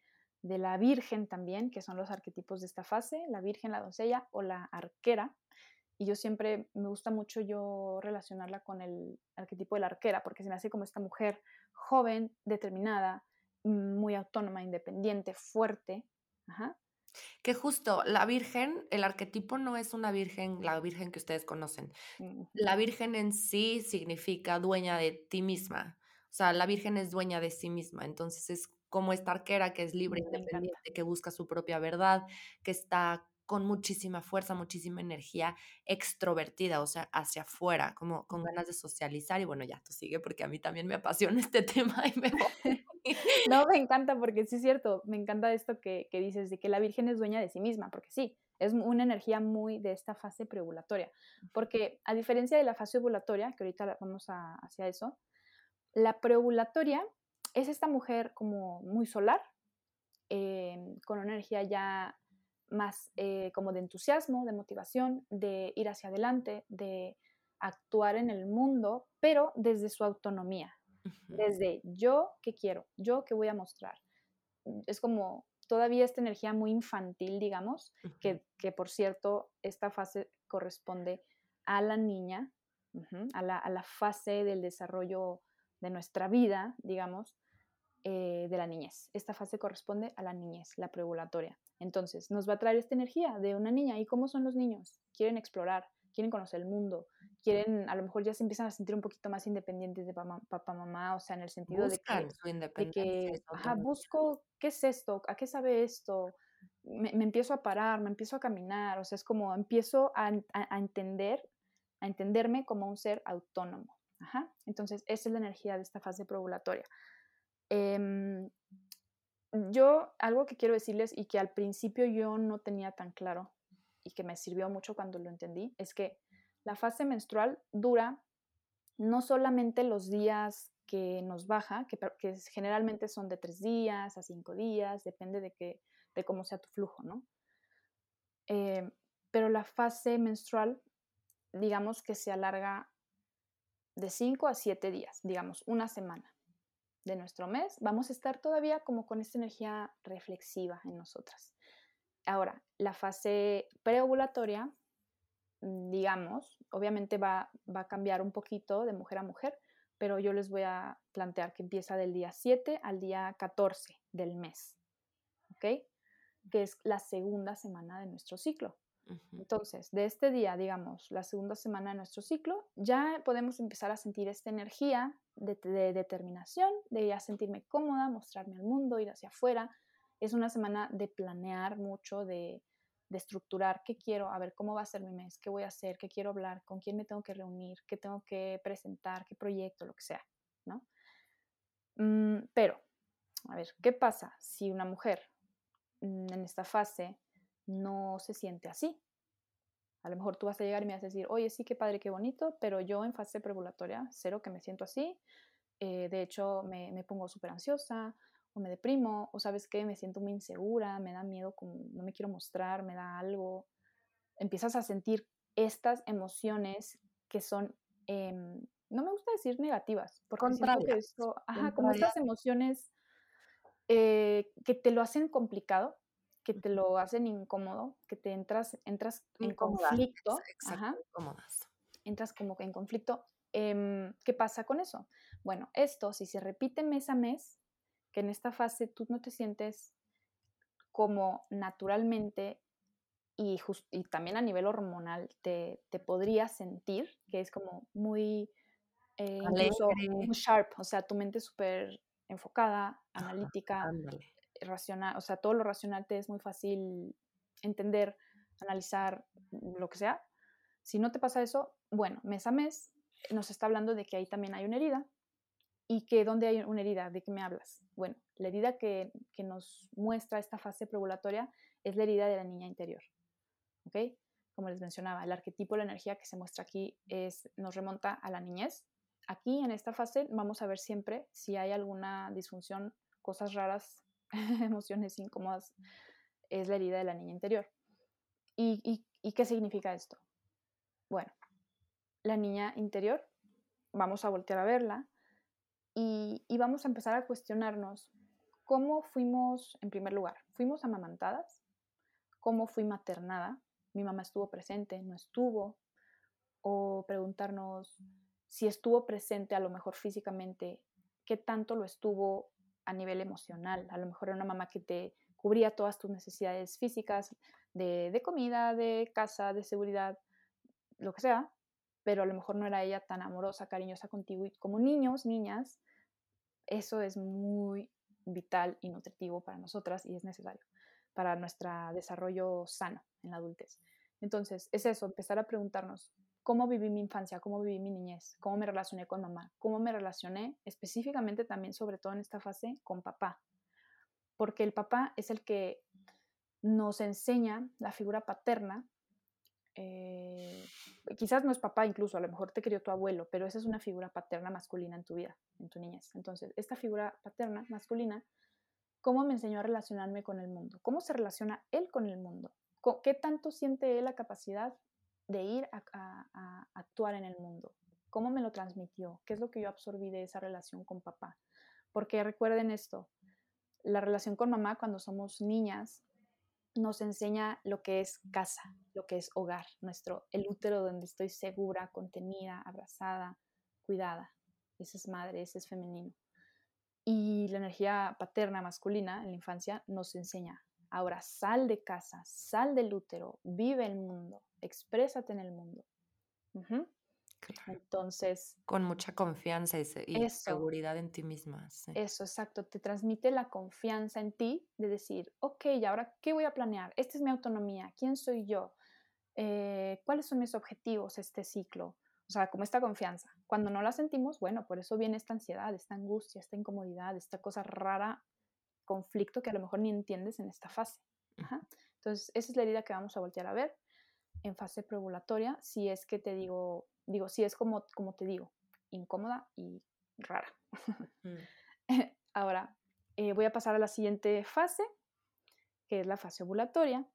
de la Virgen también, que son los arquetipos de esta fase, la Virgen, la doncella o la arquera. Y yo siempre me gusta mucho yo relacionarla con el arquetipo de la arquera, porque se me hace como esta mujer joven, determinada, muy autónoma, independiente, fuerte. Que justo la Virgen, el arquetipo no es una Virgen, la Virgen que ustedes conocen. La Virgen en sí significa dueña de ti misma. O sea, la Virgen es dueña de sí misma. Entonces es como esta arquera que es libre, independiente, que busca su propia verdad, que está con muchísima fuerza, muchísima energía extrovertida, o sea, hacia afuera, como con ganas de socializar. Y bueno, ya tú sigue porque a mí también me apasiona este tema y me No, me encanta porque sí es cierto, me encanta esto que, que, dices de que la Virgen es dueña de sí misma, porque sí, es una energía muy de esta fase preovulatoria. Porque a diferencia de la fase ovulatoria, que ahorita vamos a, hacia eso, la preovulatoria es esta mujer como muy solar, em, con una energía ya más eh, como de entusiasmo, de motivación, de ir hacia adelante, de actuar en el mundo, pero desde su autonomía, desde yo que quiero, yo que voy a mostrar. Es como todavía esta energía muy infantil, digamos, que, por cierto, esta fase corresponde a la niña, a, la, a la fase del desarrollo de nuestra vida, digamos, eh, de la niñez. Esta fase corresponde a la niñez, la preovulatoria. Entonces, nos va a traer esta energía de una niña. ¿Y cómo son los niños? Quieren explorar, quieren conocer el mundo, quieren, a lo mejor ya se empiezan a sentir un poquito más independientes de papá, mamá, o sea, en el sentido de que, busco, ¿qué es esto? ¿A qué sabe esto? Me, empiezo a parar, me empiezo a caminar, o sea, es como empiezo a, entender, a entenderme como un ser autónomo. Entonces, esa es la energía de esta fase preovulatoria. Em, yo, algo que quiero decirles y que al principio yo no tenía tan claro y que me sirvió mucho cuando lo entendí, es que la fase menstrual dura no solamente los días que nos baja, que, generalmente son de tres días a cinco días, depende de, que, de cómo sea tu flujo, ¿no? Em, pero la fase menstrual, digamos que se alarga de cinco a siete días, digamos, una semana de nuestro mes, vamos a estar todavía como con esta energía reflexiva en nosotras. Ahora, la fase preovulatoria, mm, digamos, obviamente va, va a cambiar un poquito de mujer a mujer, pero yo les voy a plantear que empieza del día 7 al día 14 del mes. Que es la segunda semana de nuestro ciclo. Entonces, de este día, digamos, la segunda semana de nuestro ciclo, ya podemos empezar a sentir esta energía de, determinación, de ya sentirme cómoda, mostrarme al mundo, ir hacia afuera. Es una semana de planear mucho, de, de estructurar qué quiero, a ver cómo va a ser mi mes, qué voy a hacer, qué quiero hablar, con quién me tengo que reunir, qué tengo que presentar, qué proyecto, lo que sea, ¿no? Mm, pero, a ver, ¿qué pasa si una mujer mm, en esta fase no se siente así? A lo mejor tú vas a llegar y me vas a decir, oye, sí, qué padre, qué bonito, pero yo en fase prevulatoria, cero que me siento así. Eh, de hecho, me, me pongo súper ansiosa o me deprimo o sabes qué, me siento muy insegura, me da miedo, como no me quiero mostrar, me da algo. Empiezas a sentir estas emociones que son, em, no me gusta decir negativas, porque siento que esto, ajá, como estas emociones eh, que te lo hacen complicado, que te lo hacen incómodo, que te entras, entras en conflicto. Entras como que en conflicto. Em, ¿Qué pasa con eso? Bueno, esto, si se repite mes a mes, que en esta fase tú no te sientes como naturalmente y, y también a nivel hormonal te, te podrías sentir, que es como muy, eh, incluso muy sharp, o sea, tu mente súper enfocada, analítica, racional, o sea, todo lo racional te es muy fácil entender, analizar, lo que sea. Si no te pasa eso, bueno, mes a mes nos está hablando de que ahí también hay una herida y que dónde hay una herida, ¿de qué me hablas? Bueno, la herida que, que nos muestra esta fase preovulatoria es la herida de la niña interior, ¿ok? Como les mencionaba, el arquetipo, la energía que se muestra aquí es, nos remonta a la niñez. Aquí en esta fase vamos a ver siempre si hay alguna disfunción, cosas raras emociones incómodas, es la herida de la niña interior. ¿Y, qué significa esto? Bueno, la niña interior, vamos a voltear a verla y, y, vamos a empezar a cuestionarnos cómo fuimos, en primer lugar, fuimos amamantadas, cómo fui maternada, mi mamá estuvo presente, no estuvo, o preguntarnos si estuvo presente a lo mejor físicamente, qué tanto lo estuvo a nivel emocional. A lo mejor era una mamá que te cubría todas tus necesidades físicas de, comida, de casa, de seguridad, lo que sea, pero a lo mejor no era ella tan amorosa, cariñosa contigo. Y como niños, niñas, eso es muy vital y nutritivo para nosotras y es necesario para nuestro desarrollo sano en la adultez. Entonces, es eso, empezar a preguntarnos, cómo viví mi infancia, cómo viví mi niñez, cómo me relacioné con mamá, cómo me relacioné específicamente también, sobre todo en esta fase, con papá. Porque el papá es el que nos enseña la figura paterna. Eh, quizás no es papá incluso, a lo mejor te crió tu abuelo, pero esa es una figura paterna masculina en tu vida, en tu niñez. Entonces, esta figura paterna masculina, ¿cómo me enseñó a relacionarme con el mundo? ¿Cómo se relaciona él con el mundo? ¿Qué tanto siente él la capacidad de ir a, actuar en el mundo. ¿Cómo me lo transmitió? ¿Qué es lo que yo absorbí de esa relación con papá? Porque recuerden esto, la relación con mamá cuando somos niñas nos enseña lo que es casa, lo que es hogar, nuestro el útero donde estoy segura, contenida, abrazada, cuidada. Ese es madre, ese es femenino. Y la energía paterna masculina en la infancia nos enseña, ahora sal de casa, sal del útero, vive el mundo, exprésate en el mundo. Entonces. Con mucha confianza y, seguridad en ti misma. Eso, exacto. Te transmite la confianza en ti de decir, ok, ¿y ahora qué voy a planear? Esta es mi autonomía. ¿Quién soy yo? Eh, ¿Cuáles son mis objetivos este ciclo? O sea, como esta confianza. Cuando no la sentimos, bueno, por eso viene esta ansiedad, esta angustia, esta incomodidad, esta cosa rara, conflicto que a lo mejor ni entiendes en esta fase. Entonces, esa es la herida que vamos a voltear a ver en fase preovulatoria, si es que te digo, digo, si es como, como te digo, incómoda y rara. Mm. Ahora, eh, voy a pasar a la siguiente fase, que es la fase ovulatoria.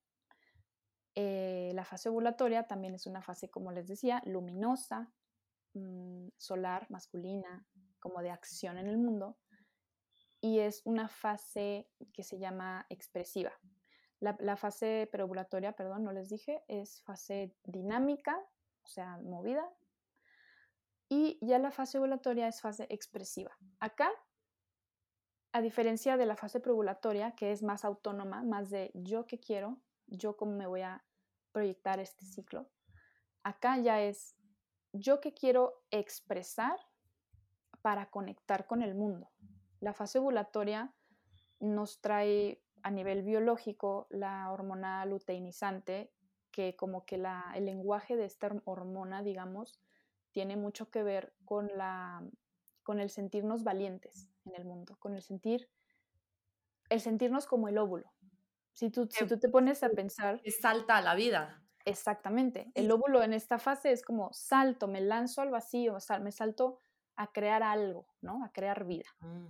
Eh, la fase ovulatoria también es una fase, como les decía, luminosa, mm, solar, masculina, como de acción en el mundo. Y es una fase que se llama expresiva. La, fase preovulatoria, perdón, no les dije, es fase dinámica, o sea, movida. Y ya la fase ovulatoria es fase expresiva. Acá, a diferencia de la fase preovulatoria, que es más autónoma, más de yo que quiero, yo cómo me voy a proyectar este ciclo, acá ya es yo que quiero expresar para conectar con el mundo. La fase ovulatoria nos trae a nivel biológico la hormona luteinizante, que como que la, el lenguaje de esta hormona, digamos, tiene mucho que ver con, la, con el sentirnos valientes en el mundo, con el sentir, el sentirnos como el óvulo. Si tú, si tú te pones a pensar... Que salta a la vida. Exactamente. El óvulo en esta fase es como salto, me lanzo al vacío, me salto a crear algo, ¿no? A crear vida. Mm,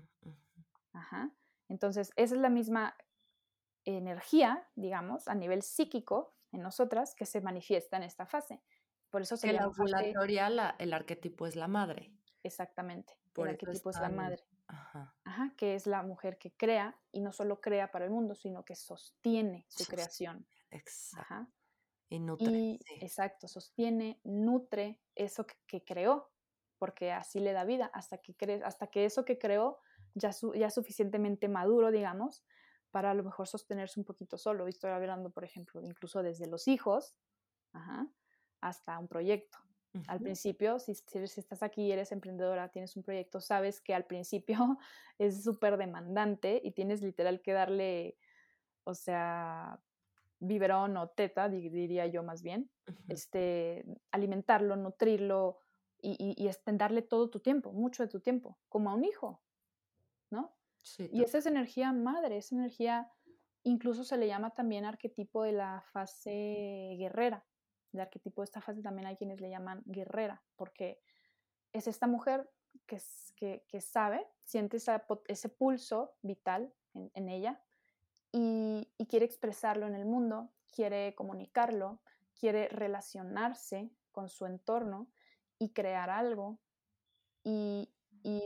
Ajá. Entonces, esa es la misma energía, digamos, a nivel psíquico en nosotras que se manifiesta en esta fase. Por eso se que la ovulatoria, el arquetipo es la madre. Exactamente. Por el arquetipo es la madre. Ajá. Ajá. Que es la mujer que crea y no solo crea para el mundo, sino que sostiene su creación. Exacto. Ajá. Y nutre. Exacto, sostiene, nutre eso que, creó, porque así le da vida hasta que, hasta que eso que creó ya, ya es suficientemente maduro, digamos, para a lo mejor sostenerse un poquito solo. Y estoy hablando, por ejemplo, incluso desde los hijos hasta un proyecto. Al principio, si, si, estás aquí y eres emprendedora, tienes un proyecto, sabes que al principio es súper demandante y tienes literal que darle, o sea, biberón o teta, diría yo más bien, este, alimentarlo, nutrirlo y, y, y darle todo tu tiempo, mucho de tu tiempo, como a un hijo, ¿no? y esa es energía madre, esa energía incluso se le llama también arquetipo de la fase guerrera. El arquetipo de esta fase también hay quienes le llaman guerrera, porque es esta mujer que, que, que sabe, siente ese pulso vital en, en ella y, quiere expresarlo en el mundo, quiere comunicarlo, quiere relacionarse con su entorno y crear algo. Y,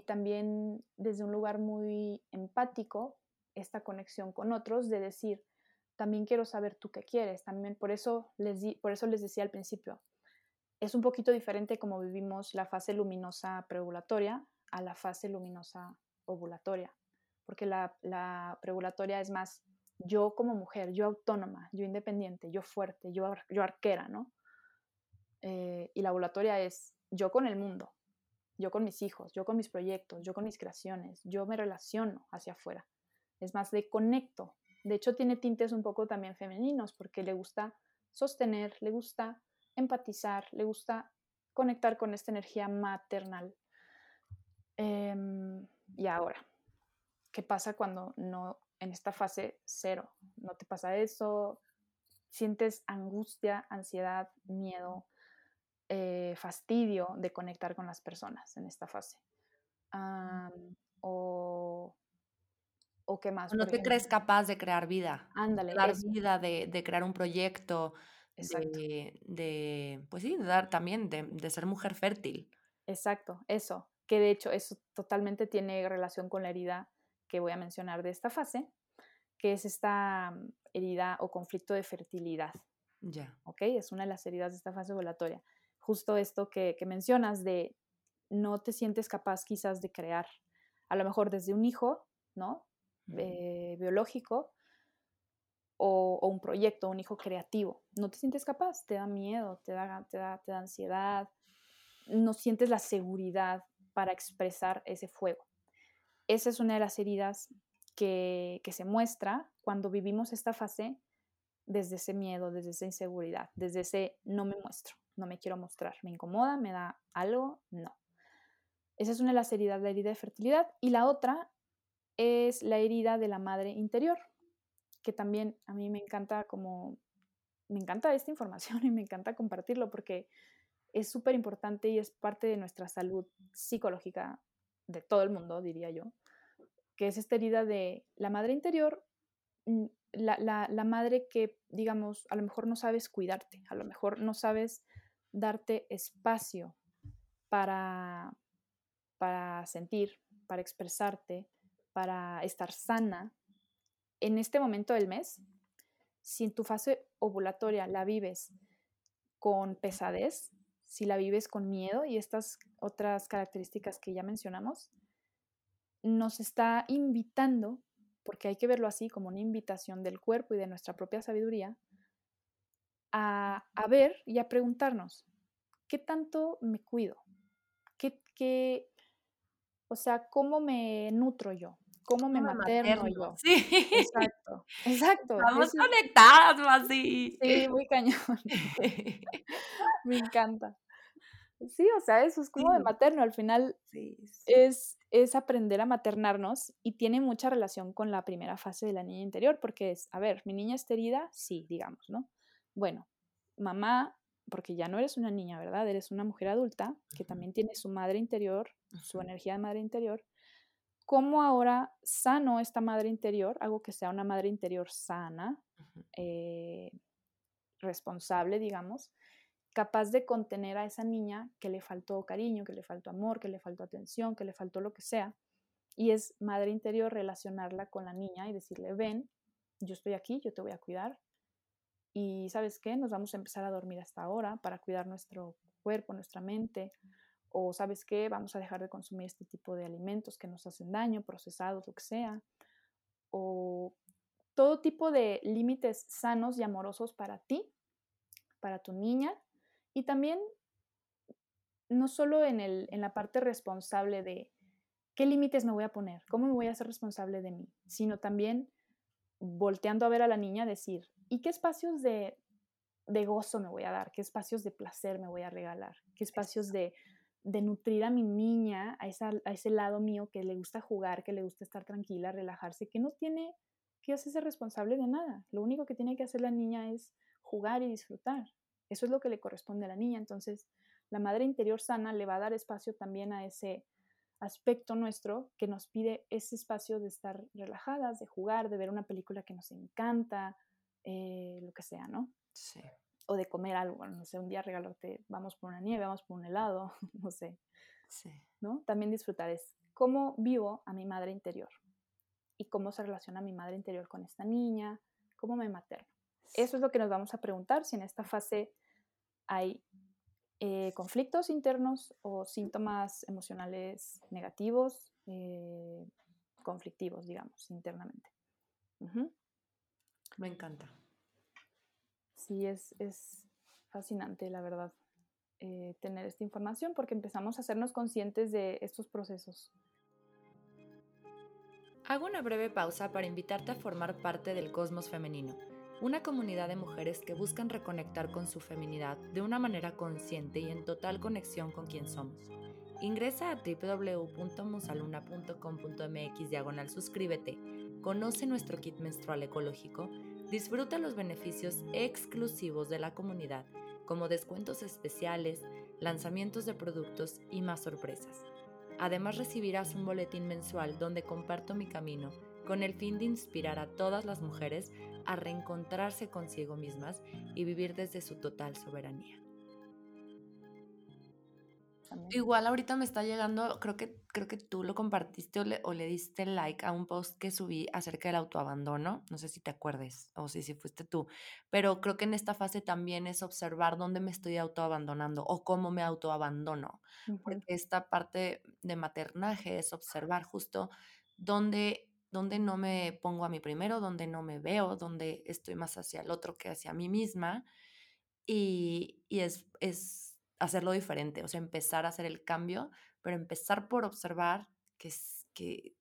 también desde un lugar muy empático, esta conexión con otros, de decir, también quiero saber tú qué quieres. También por eso les, por eso les decía al principio, es un poquito diferente como vivimos la fase luminosa preovulatoria a la fase luminosa ovulatoria, porque la, la preovulatoria es más yo como mujer, yo autónoma, yo independiente, yo fuerte, yo, yo arquera, ¿no? Eh, y la ovulatoria es yo con el mundo, yo con mis hijos, yo con mis proyectos, yo con mis creaciones, yo me relaciono hacia afuera. Es más de conecto. De hecho, tiene tintes un poco también femeninos porque le gusta sostener, le gusta empatizar, le gusta conectar con esta energía maternal. Em, y ahora, ¿qué pasa cuando no en esta fase cero. No te pasa eso, sientes angustia, ansiedad, miedo, eh, fastidio de conectar con las personas en esta fase. o, o qué más. no te crees capaz de crear vida. Ándale. De dar vida, de, crear un proyecto, de, de, pues sí, de dar también, de, de ser mujer fértil. Exacto, eso. Que de hecho eso totalmente tiene relación con la herida que voy a mencionar de esta fase, que es esta mm, herida o conflicto de fertilidad. Ya. ¿Ok? Es una de las heridas de esta fase ovulatoria. Justo esto que, mencionas de no te sientes capaz quizás de crear, a lo mejor desde un hijo, ¿no? Eh, biológico o, un proyecto, un hijo creativo. No te sientes capaz, te da miedo, te da, te da, te da ansiedad, no sientes la seguridad para expresar ese fuego. Esa es una de las heridas que, se muestra cuando vivimos esta fase desde ese miedo, desde esa inseguridad, desde ese no me muestro, no me quiero mostrar, me incomoda, me da algo, no. Esa es una de las heridas, la herida de fertilidad. Y la otra es la herida de la madre interior, que también a mí me encanta como, me encanta esta información y me encanta compartirlo porque es súper importante y es parte de nuestra salud psicológica de todo el mundo, diría yo, que es esta herida de la madre interior, mm, la, madre que, digamos, a lo mejor no sabes cuidarte, a lo mejor no sabes darte espacio para, para sentir, para expresarte, para estar sana. En este momento del mes, si en tu fase ovulatoria la vives con pesadez, si la vives con miedo y estas otras características que ya mencionamos, nos está invitando, porque hay que verlo así como una invitación del cuerpo y de nuestra propia sabiduría, a, ver y a preguntarnos, ¿qué tanto me cuido? ¿Qué, qué, o sea, ¿cómo me nutro yo? ¿Cómo me materno, yo? Sí. Exacto, exacto. Estamos conectadas, Masi. Sí, muy cañón. me encanta. Sí, o sea, eso es como de materno. Al final sí, Es, es aprender a maternarnos y tiene mucha relación con la primera fase de la niña interior, porque es, a ver, mi niña está herida, sí, digamos, ¿no? Bueno, mamá, porque ya no eres una niña, ¿verdad? Eres una mujer adulta que también tiene su madre interior, su energía de madre interior. ¿Cómo ahora sano esta madre interior? Hago que sea una madre interior sana, eh, responsable, digamos, capaz de contener a esa niña que le faltó cariño, que le faltó amor, que le faltó atención, que le faltó lo que sea. Y es madre interior relacionarla con la niña y decirle, ven, yo estoy aquí, yo te voy a cuidar. Y sabes qué, nos vamos a empezar a dormir hasta ahora para cuidar nuestro cuerpo, nuestra mente. O sabes qué, vamos a dejar de consumir este tipo de alimentos que nos hacen daño, procesados, lo que sea. O todo tipo de límites sanos y amorosos para ti, para tu niña y también, no solo en, el, en la parte responsable de qué límites me voy a poner, cómo me voy a hacer responsable de mí, sino también volteando a ver a la niña, decir, ¿y qué espacios de, de gozo me voy a dar? ¿Qué espacios de placer me voy a regalar? ¿Qué espacios de, de nutrir a mi niña, a, esa, a ese lado mío que le gusta jugar, que le gusta estar tranquila, relajarse, que no tiene que hacerse responsable de nada? Lo único que tiene que hacer la niña es jugar y disfrutar. Eso es lo que le corresponde a la niña. Entonces, la madre interior sana le va a dar espacio también a ese aspecto nuestro que nos pide ese espacio de estar relajadas, de jugar, de ver una película que nos encanta, eh, lo que sea, ¿no? Sí. O de comer algo, no sé, un día regalarte, vamos por una nieve, vamos por un helado, no sé. Sí. ¿No? También disfrutar es cómo vivo a mi madre interior y cómo se relaciona mi madre interior con esta niña, cómo me materno. Eso es lo que nos vamos a preguntar, si en esta fase hay eh, conflictos internos o síntomas emocionales negativos, eh, conflictivos, digamos, internamente. Me encanta. Sí, es, es fascinante, la verdad, eh, tener esta información porque empezamos a hacernos conscientes de estos procesos. Hago una breve pausa para invitarte a formar parte del cosmos femenino una comunidad de mujeres que buscan reconectar con su feminidad de una manera consciente y en total conexión con quien somos. Ingresa a www.musaluna.com.mx diagonal suscríbete, conoce nuestro kit menstrual ecológico, disfruta los beneficios exclusivos de la comunidad, como descuentos especiales, lanzamientos de productos y más sorpresas. Además recibirás un boletín mensual donde comparto mi camino con el fin de inspirar a todas las mujeres a reencontrarse consigo mismas y vivir desde su total soberanía. Igual ahorita me está llegando, creo que, creo que tú lo compartiste o le, o le, diste like a un post que subí acerca del autoabandono, no sé si te acuerdes o si, si fuiste tú, pero creo que en esta fase también es observar dónde me estoy autoabandonando o cómo me autoabandono, porque esta parte de maternaje es observar justo dónde donde no me pongo a mí primero, donde no me veo, donde estoy más hacia el otro que hacia mí misma. Y, es, es, hacerlo diferente, o sea, empezar a hacer el cambio, pero empezar por observar que, que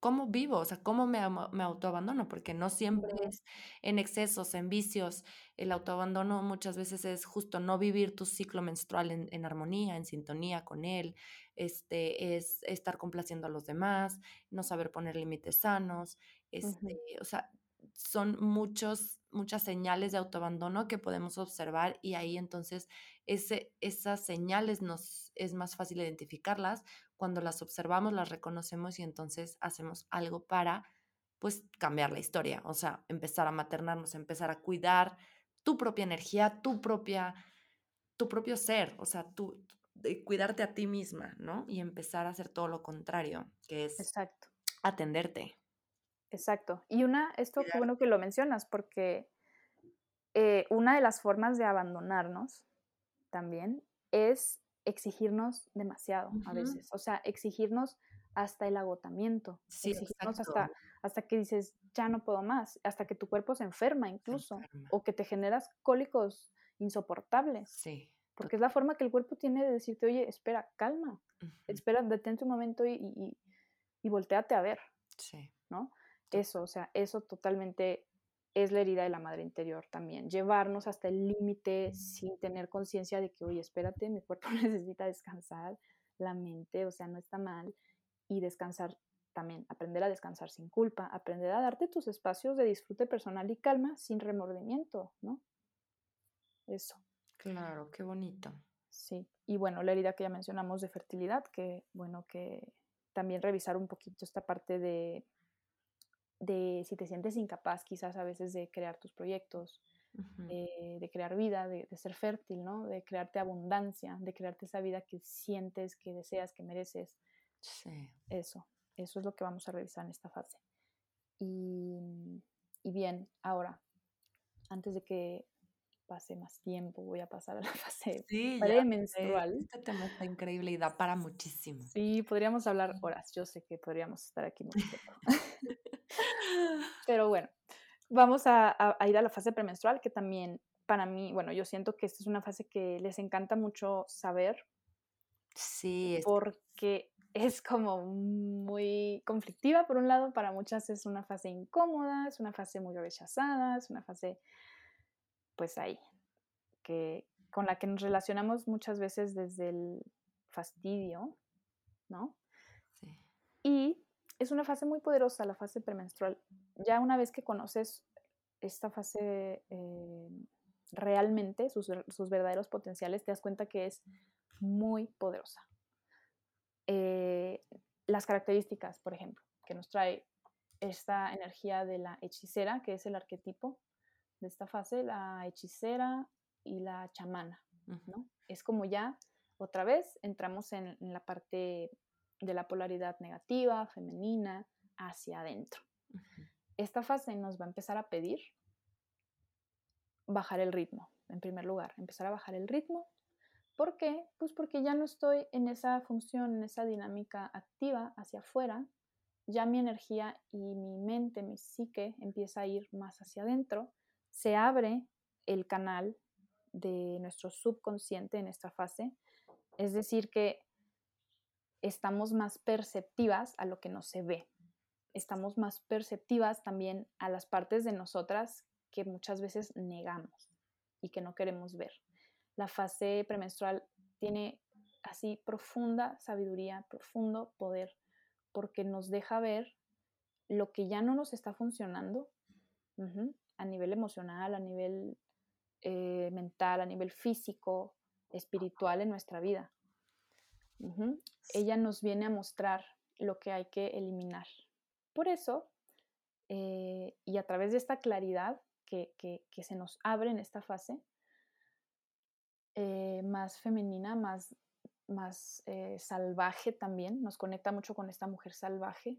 cómo vivo, o sea, cómo me, me autoabandono, porque no siempre es en excesos, en vicios. El autoabandono muchas veces es justo no vivir tu ciclo menstrual en, en armonía, en sintonía con él, este, es estar complaciendo a los demás, no saber poner límites sanos, este, o sea, son muchos, muchas señales de autoabandono que podemos observar y ahí entonces ese, esas señales nos es más fácil identificarlas cuando las observamos, las reconocemos y entonces hacemos algo para pues cambiar la historia, o sea, empezar a maternarnos, empezar a cuidar tu propia energía, tu propia tu propio ser, o sea, de cuidarte a ti misma, ¿no? Y empezar a hacer todo lo contrario, que es Exacto. atenderte. Exacto. Y una, esto qué bueno que lo mencionas, porque eh, una de las formas de abandonarnos también es exigirnos demasiado a veces, o sea, exigirnos hasta el agotamiento, sí, exigirnos hasta, hasta que dices, ya no puedo más, hasta que tu cuerpo se enferma incluso, o que te generas cólicos insoportables. Sí. Porque es la forma que el cuerpo tiene de decirte, oye, espera, calma, espera, detente un momento y, y, y volteate a ver. Sí. ¿no? Eso, o sea, eso totalmente es la herida de la madre interior también. Llevarnos hasta el límite sin tener conciencia de que, oye, espérate, mi cuerpo necesita descansar, la mente, o sea, no está mal. Y descansar también, aprender a descansar sin culpa, aprender a darte tus espacios de disfrute personal y calma sin remordimiento, ¿no? Eso. Claro, qué bonito. Sí. Y bueno, la herida que ya mencionamos de fertilidad, que bueno, que también revisar un poquito esta parte de de si te sientes incapaz quizás a veces de crear tus proyectos, eh, de crear vida, de, ser fértil, ¿no? De crearte abundancia, de crearte esa vida que sientes, que deseas, que mereces. Sí. Eso, eso es lo que vamos a revisar en esta fase. Y, y bien, ahora, antes de que pase más tiempo, voy a pasar a la fase sí, premenstrual. Este tema está increíble y da para muchísimo. Sí, podríamos hablar horas. Yo sé que podríamos estar aquí mucho tiempo. Pero bueno, vamos a, ir a la fase premenstrual, que también para mí, bueno, yo siento que esta es una fase que les encanta mucho saber. Sí. Porque es como muy conflictiva, por un lado, para muchas es una fase incómoda, es una fase muy rechazada, es una fase, pues ahí, que, con la que nos relacionamos muchas veces desde el fastidio, ¿no? Sí. Y es una fase muy poderosa, la fase premenstrual. Ya una vez que conoces esta fase eh, realmente, sus, verdaderos potenciales, te das cuenta que es muy poderosa. Eh, las características, por ejemplo, que nos trae esta energía de la hechicera, que es el arquetipo de esta fase, la hechicera y la chamana, ¿no? Es como ya, otra vez, entramos en la parte de la polaridad negativa, femenina, hacia adentro. Esta fase nos va a empezar a pedir bajar el ritmo, en primer lugar, empezar a bajar el ritmo. ¿Por qué? Pues porque ya no estoy en esa función, en esa dinámica activa hacia afuera, ya mi energía y mi mente, mi psique empieza a ir más hacia adentro, se abre el canal de nuestro subconsciente en esta fase, es decir, que estamos más perceptivas a lo que no se ve. Estamos más perceptivas también a las partes de nosotras que muchas veces negamos y que no queremos ver. La fase premenstrual tiene así profunda sabiduría, profundo poder, porque nos deja ver lo que ya no nos está funcionando a nivel emocional, a nivel eh, mental, a nivel físico, espiritual en nuestra vida. Ella nos viene a mostrar lo que hay que eliminar. Por eso, eh, y a través de esta claridad que, se nos abre en esta fase, eh, más femenina, más, más eh, salvaje también, nos conecta mucho con esta mujer salvaje,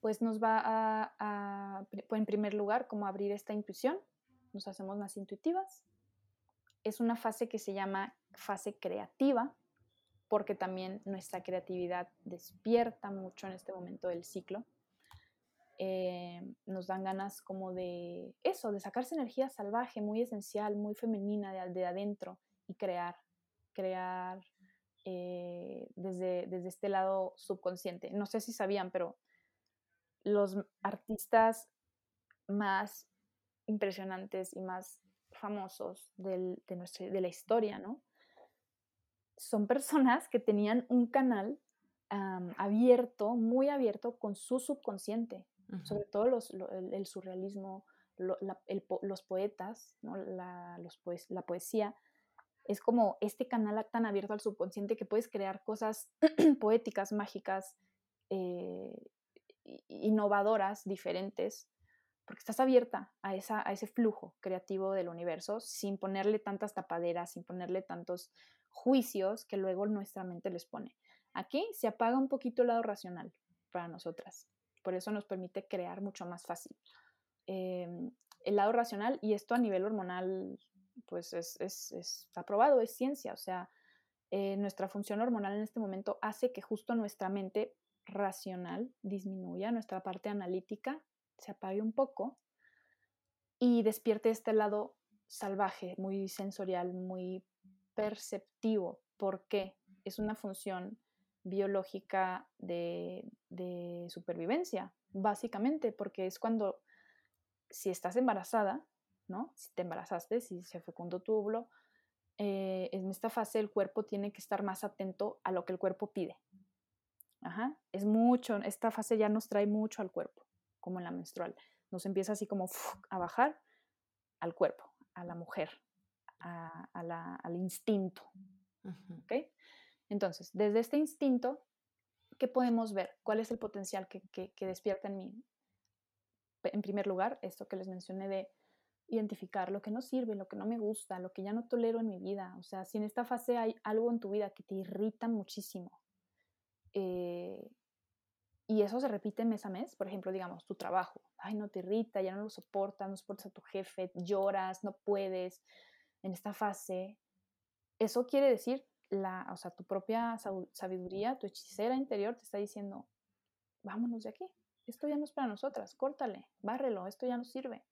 pues nos va a, a, en primer lugar, como abrir esta intuición, nos hacemos más intuitivas, es una fase que se llama fase creativa, porque también nuestra creatividad despierta mucho en este momento del ciclo. Eh, nos dan ganas como de eso, de sacarse energía salvaje, muy esencial, muy femenina de, adentro y crear, crear eh, desde, desde este lado subconsciente. No sé si sabían, pero los artistas más impresionantes y más famosos de, de la historia, ¿no? Son personas que tenían un canal abierto, muy abierto con su subconsciente, sobre todo los, el, surrealismo, los poetas, ¿no? la, los la poesía, es como este canal tan abierto al subconsciente que puedes crear cosas poéticas, mágicas, eh, innovadoras, diferentes, porque estás abierta a, esa, a ese flujo creativo del universo sin ponerle tantas tapaderas, sin ponerle tantos juicios que luego nuestra mente les pone. Aquí se apaga un poquito el lado racional para nosotras, por eso nos permite crear mucho más fácil. Em, el lado racional, y esto a nivel hormonal, pues es, es, está probado, es ciencia, o sea, eh, nuestra función hormonal en este momento hace que justo nuestra mente racional disminuya, nuestra parte analítica se apague un poco y despierte este lado salvaje, muy sensorial, muy perceptivo. ¿Por qué? Es una función biológica de, supervivencia, básicamente, porque es cuando, si estás embarazada, ¿no? Si te embarazaste, si se fecundó tu eh, en esta fase el cuerpo tiene que estar más atento a lo que el cuerpo pide. Ajá, es mucho, esta fase ya nos trae mucho al cuerpo, como en la menstrual. Nos empieza así como a bajar al cuerpo, a la mujer, al instinto. Entonces, desde este instinto, ¿qué podemos ver? ¿Cuál es el potencial que, que despierta en mí? En primer lugar, esto que les mencioné de identificar lo que no sirve, lo que no me gusta, lo que ya no tolero en mi vida. O sea, si en esta fase hay algo en tu vida que te irrita muchísimo eh, y eso se repite mes a mes, por ejemplo, digamos, tu trabajo, ay, no te irrita, ya no lo soportas, no soportas a tu jefe, lloras, no puedes en esta fase, eso quiere decir, la, o sea, tu propia sabiduría, tu hechicera interior te está diciendo, vámonos de aquí, esto ya no es para nosotras, córtale, bárrelo, esto ya no sirve.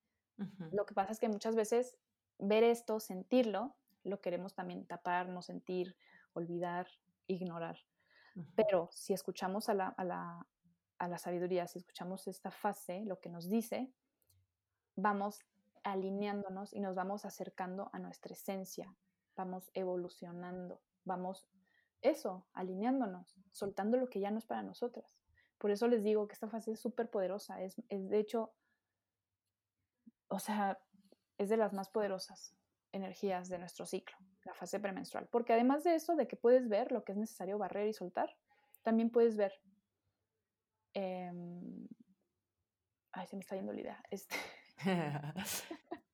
Lo que pasa es que muchas veces ver esto, sentirlo, lo queremos también tapar, no sentir, olvidar, ignorar. Pero si escuchamos a la, a, la, a la sabiduría, si escuchamos esta fase, lo que nos dice, vamos alineándonos y nos vamos acercando a nuestra esencia, vamos evolucionando, vamos eso, alineándonos, soltando lo que ya no es para nosotras. Por eso les digo que esta fase es súper poderosa, es, es de hecho o sea, es de las más poderosas energías de nuestro ciclo, la fase premenstrual. Porque además de eso, de que puedes ver lo que es necesario barrer y soltar, también puedes ver. Em, ay, se me está yendo la idea. Este,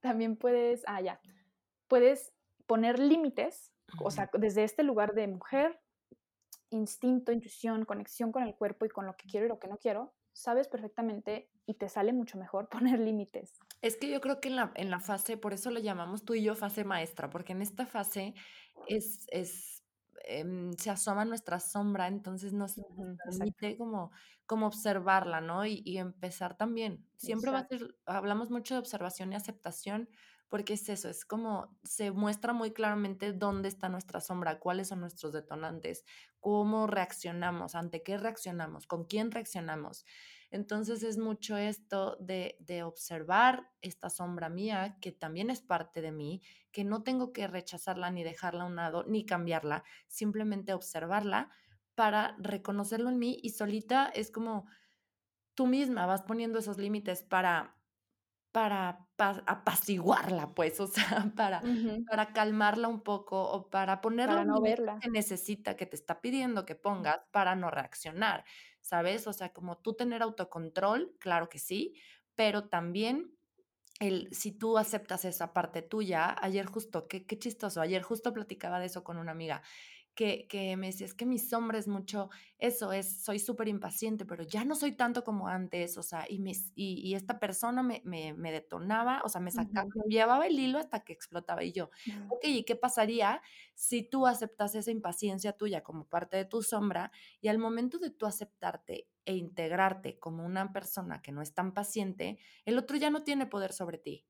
también puedes, ah, ya, puedes poner límites, o sea, desde este lugar de mujer, instinto, intuición, conexión con el cuerpo y con lo que quiero y lo que no quiero, sabes perfectamente y te sale mucho mejor poner límites. Es que yo creo que en la, en la fase, por eso lo llamamos tú y yo fase maestra, porque en esta fase es, es em, se asoma nuestra sombra, entonces nos, permite como, como observarla, ¿no? Y, y empezar también. Siempre va a ser, hablamos mucho de observación y aceptación, porque es eso, es como se muestra muy claramente dónde está nuestra sombra, cuáles son nuestros detonantes, cómo reaccionamos, ante qué reaccionamos, con quién reaccionamos. Entonces es mucho esto de, de, observar esta sombra mía, que también es parte de mí, que no tengo que rechazarla ni dejarla a un lado, ni cambiarla, simplemente observarla para reconocerlo en mí y solita es como tú misma vas poniendo esos límites para para apaciguarla, pues, o sea, para, para calmarla un poco o para ponerla no verla. que necesita, que te está pidiendo que pongas para no reaccionar, ¿sabes? O sea, como tú tener autocontrol, claro que sí, pero también el, si tú aceptas esa parte tuya, ayer justo, qué, qué chistoso, ayer justo platicaba de eso con una amiga, que, que, me decía, es que mi sombra es mucho, eso es, soy súper impaciente, pero ya no soy tanto como antes, o sea, y, me, y, y, esta persona me, me, me, detonaba, o sea, me sacaba, me llevaba el hilo hasta que explotaba y yo, ok, ¿y qué pasaría si tú aceptas esa impaciencia tuya como parte de tu sombra y al momento de tú aceptarte e integrarte como una persona que no es tan paciente, el otro ya no tiene poder sobre ti?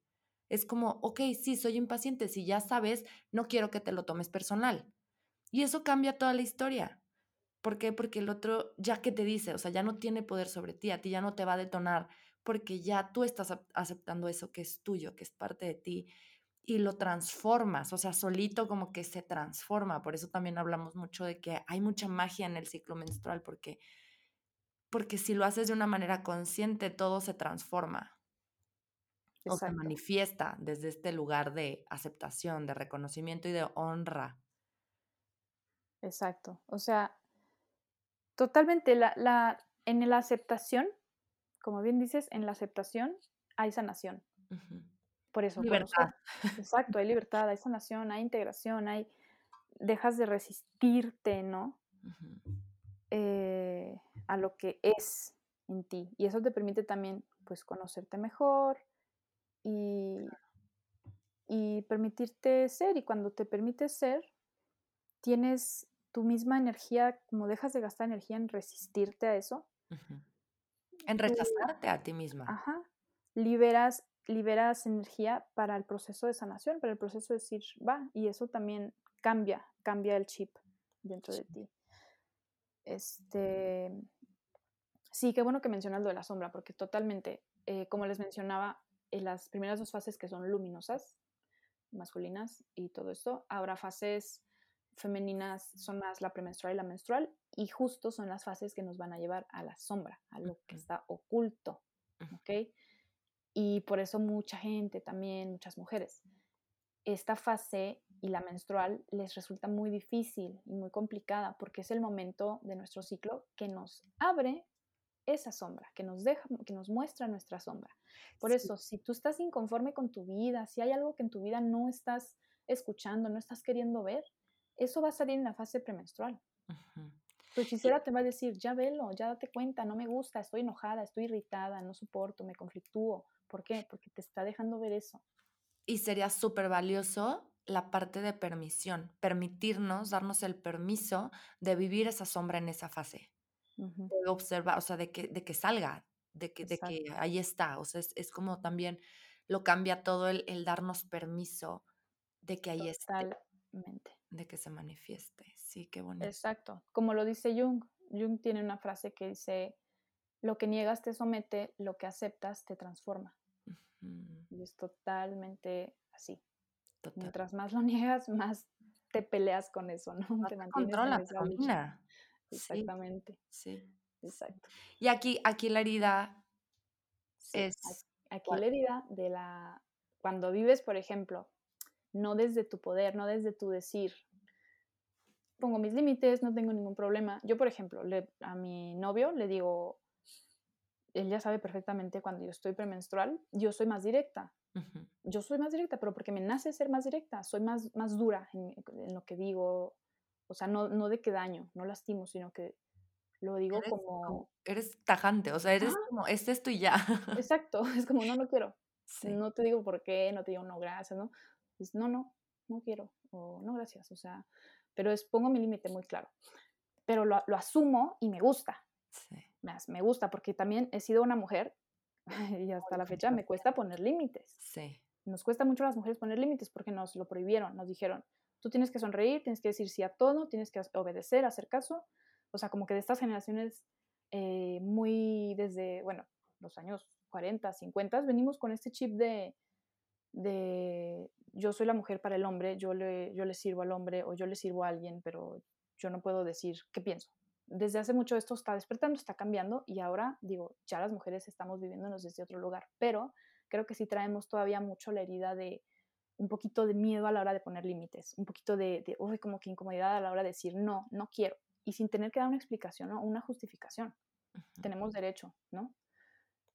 Es como, ok, sí, soy impaciente, si ya sabes, no quiero que te lo tomes personal y eso cambia toda la historia. ¿Por qué? Porque el otro ya que te dice, o sea, ya no tiene poder sobre ti, a ti ya no te va a detonar, porque ya tú estás aceptando eso que es tuyo, que es parte de ti, y lo transformas, o sea, solito como que se transforma. Por eso también hablamos mucho de que hay mucha magia en el ciclo menstrual, porque, porque si lo haces de una manera consciente, todo se transforma. O se manifiesta desde este lugar de aceptación, de reconocimiento y de honra. Exacto. O sea, totalmente la, la, en la aceptación, como bien dices, en la aceptación hay sanación. Por eso. Libertad. exacto, hay libertad, hay sanación, hay integración, hay dejas de resistirte, ¿no? Eh, a lo que es en ti. Y eso te permite también, pues, conocerte mejor y, y permitirte ser. Y cuando te permites ser, tienes tu misma energía, como dejas de gastar energía en resistirte a eso. En rechazarte a ti misma. Ajá. Liberas, liberas energía para el proceso de sanación, para el proceso de decir, va, y eso también cambia, cambia el chip dentro de ti. Este, sí, qué bueno que mencionas lo de la sombra, porque totalmente, eh, como les mencionaba, en las primeras dos fases que son luminosas, masculinas y todo esto, habrá fases femeninas, son más la premenstrual y la menstrual, y justo son las fases que nos van a llevar a la sombra, a lo que está oculto, ¿ok? Y por eso mucha gente también, muchas mujeres, esta fase y la menstrual les resulta muy difícil y muy complicada porque es el momento de nuestro ciclo que nos abre esa sombra, que nos deja, que nos muestra nuestra sombra. Por eso, si tú estás inconforme con tu vida, si hay algo que en tu vida no estás escuchando, no estás queriendo ver, eso va a salir en la fase premenstrual. Tu hechicera te va a decir, ya velo, ya date cuenta, no me gusta, estoy enojada, estoy irritada, no soporto, me conflictúo. ¿Por qué? Porque te está dejando ver eso. Y sería súper valioso la parte de permisión, permitirnos, darnos el permiso de vivir esa sombra en esa fase, de observar, o sea, de que, de que salga, de que, de que ahí está, o sea, es, como también lo cambia todo el, darnos permiso de que ahí está de que se manifieste. Sí, qué bonito. Exacto. Como lo dice Jung, Jung tiene una frase que dice, lo que niegas te somete, lo que aceptas te transforma. Y es totalmente así. Mientras más lo niegas, más te peleas con eso, ¿no? te mantienes controla, Exactamente. Sí. Exacto. Y aquí, aquí la herida es... Aquí la herida de la... Cuando vives, por ejemplo, no desde tu poder, no desde tu decir, pongo mis límites, no tengo ningún problema. Yo, por ejemplo, le, a mi novio le digo, él ya sabe perfectamente cuando yo estoy premenstrual, yo soy más directa. Yo soy más directa, pero porque me nace ser más directa, soy más, más dura en, lo que digo, o sea, no, no de que daño, no lastimo, sino que lo digo como... Eres tajante, o sea, eres como, es y ya. Exacto, es como, no, no quiero. No te digo por qué, no te digo no, gracias, ¿no? No, no, no quiero, o no, gracias, o sea, pero es, pongo mi límite muy claro. Pero lo, lo, asumo y me gusta. Sí. Me, me, gusta porque también he sido una mujer y hasta la fecha me cuesta poner límites. Sí. Nos cuesta mucho a las mujeres poner límites porque nos lo prohibieron, nos dijeron, tú tienes que sonreír, tienes que decir sí a todo, tienes que obedecer, hacer caso. O sea, como que de estas generaciones eh, muy desde, bueno, los años 40, 50, venimos con este chip de, de yo soy la mujer para el hombre, yo le, yo le sirvo al hombre o yo le sirvo a alguien, pero yo no puedo decir qué pienso. Desde hace mucho esto está despertando, está cambiando y ahora digo, ya las mujeres estamos viviéndonos desde otro lugar, pero creo que sí traemos todavía mucho la herida de un poquito de miedo a la hora de poner límites, un poquito de, de uy, como que incomodidad a la hora de decir no, no quiero, y sin tener que dar una explicación o una justificación. Tenemos derecho, ¿no?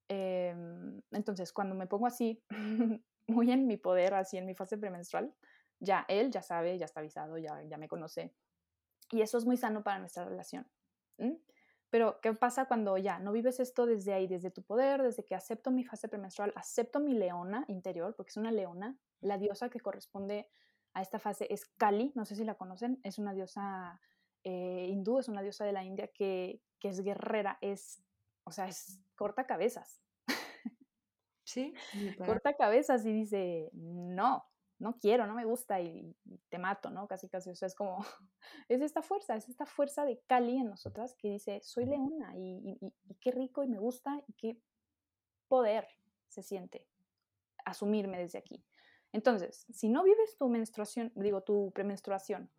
Em, entonces, cuando me pongo así, muy en mi poder, así en mi fase premenstrual, ya él ya sabe, ya está avisado, ya, ya me conoce. Y eso es muy sano para nuestra relación. Pero, ¿qué pasa cuando ya no vives esto desde ahí, desde tu poder, desde que acepto mi fase premenstrual, acepto mi leona interior, porque es una leona, la diosa que corresponde a esta fase es Kali, no sé si la conocen, es una diosa eh, hindú, es una diosa de la India que, que es guerrera, es, o sea, es corta cabezas, Sí. Corta cabezas y dice, no, no quiero, no me gusta y, te mato, ¿no? Casi, casi, o sea, es como, es esta fuerza, es esta fuerza de Cali en nosotras que dice, soy leona y, qué rico y me gusta y qué poder se siente asumirme desde aquí. Entonces, si no vives tu menstruación, digo, tu premenstruación,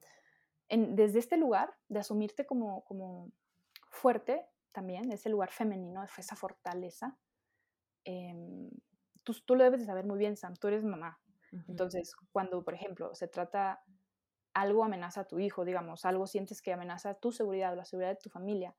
en, desde este lugar de asumirte como, como fuerte también, ese lugar femenino, esa fortaleza, Em, tú, tú, lo debes de saber muy bien, Sam, tú eres mamá. Entonces, cuando, por ejemplo, se trata algo amenaza a tu hijo, digamos, algo sientes que amenaza tu seguridad o la seguridad de tu familia,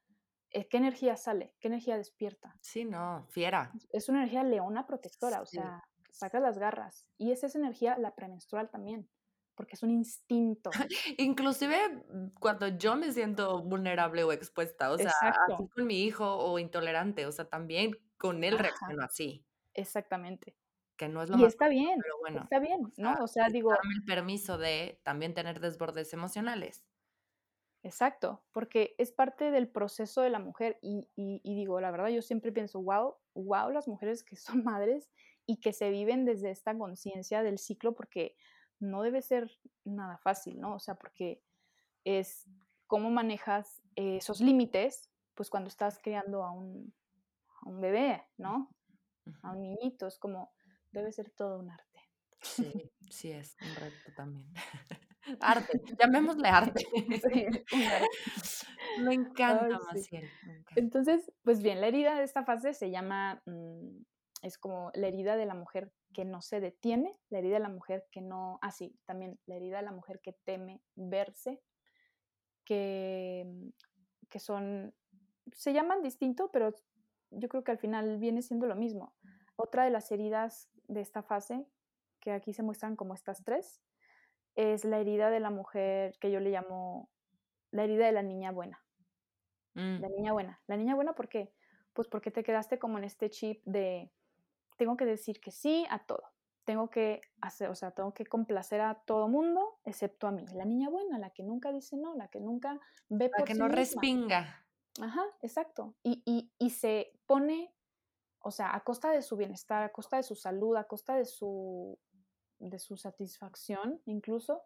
eh, ¿qué energía sale? ¿Qué energía despierta? Sí, no, fiera. Es una energía leona protectora, o sea, sacas las garras. Y es esa energía la premenstrual también, porque es un instinto. Inclusive mm, cuando yo me siento vulnerable o expuesta, o sea, así con mi hijo o intolerante, o sea, también con él reacciono así. Exactamente. Que no es lo y más está bien, pero bueno, está bien, ¿no? O sea, digo... Darme el permiso de también tener desbordes emocionales. Exacto, porque es parte del proceso de la mujer y, digo, la verdad, yo siempre pienso, wow, wow, las mujeres que son madres y que se viven desde esta conciencia del ciclo, porque no debe ser nada fácil, ¿no? O sea, porque es cómo manejas esos límites, pues cuando estás criando a un, a un bebé, ¿no? A un niñito, es como, debe ser todo un arte. Sí, sí es un reto también. Arte, llamémosle arte. Sí, un arte. Me encanta, Ay, sí. Maciel, me encanta. Entonces, pues bien, la herida de esta fase se llama, mm, es como la herida de la mujer que no se detiene, la herida de la mujer que no, ah, sí, también la herida de la mujer que teme verse, que, mm, que son, se llaman distinto, pero yo creo que al final viene siendo lo mismo. Otra de las heridas de esta fase, que aquí se muestran como estas tres, es la herida de la mujer que yo le llamo la herida de la niña buena. Mm, La niña buena. La niña buena, ¿por qué? Pues porque te quedaste como en este chip de tengo que decir que sí a todo. Tengo que hacer, o sea, tengo que complacer a todo mundo excepto a mí. La niña buena, la que nunca dice no, la que nunca ve por que sí no misma. respinga. Ajá, exacto. Y, y, y se pone, o sea, a costa de su bienestar, a costa de su salud, a costa de su, de su satisfacción, incluso,